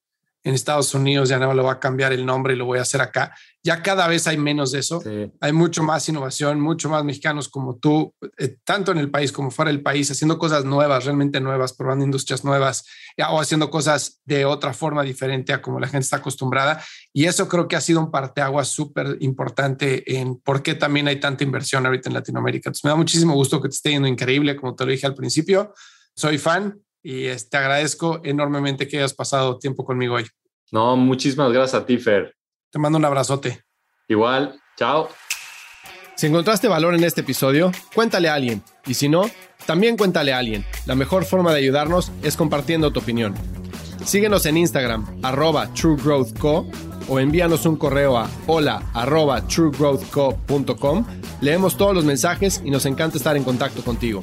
en Estados Unidos, ya no lo va a cambiar el nombre y lo voy a hacer acá. Ya cada vez hay menos de eso. Hay mucho más innovación, mucho más mexicanos como tú, eh, tanto en el país como fuera del país, haciendo cosas nuevas, realmente nuevas, probando industrias nuevas o haciendo cosas de otra forma diferente a como la gente está acostumbrada. Y eso creo que ha sido un parteaguas súper importante en por qué también hay tanta inversión ahorita en Latinoamérica. Entonces me da muchísimo gusto que te esté yendo increíble, como te lo dije al principio. Soy fan, y te agradezco enormemente que hayas pasado tiempo conmigo hoy. No, muchísimas gracias a ti, Fer. Te mando un abrazote. Igual, chao. Si encontraste valor en este episodio, cuéntale a alguien. Y si no, también cuéntale a alguien. La mejor forma de ayudarnos es compartiendo tu opinión. Síguenos en Instagram, arroba truegrowthco, o envíanos un correo a hola arroba truegrowthco.com. Leemos todos los mensajes y nos encanta estar en contacto contigo.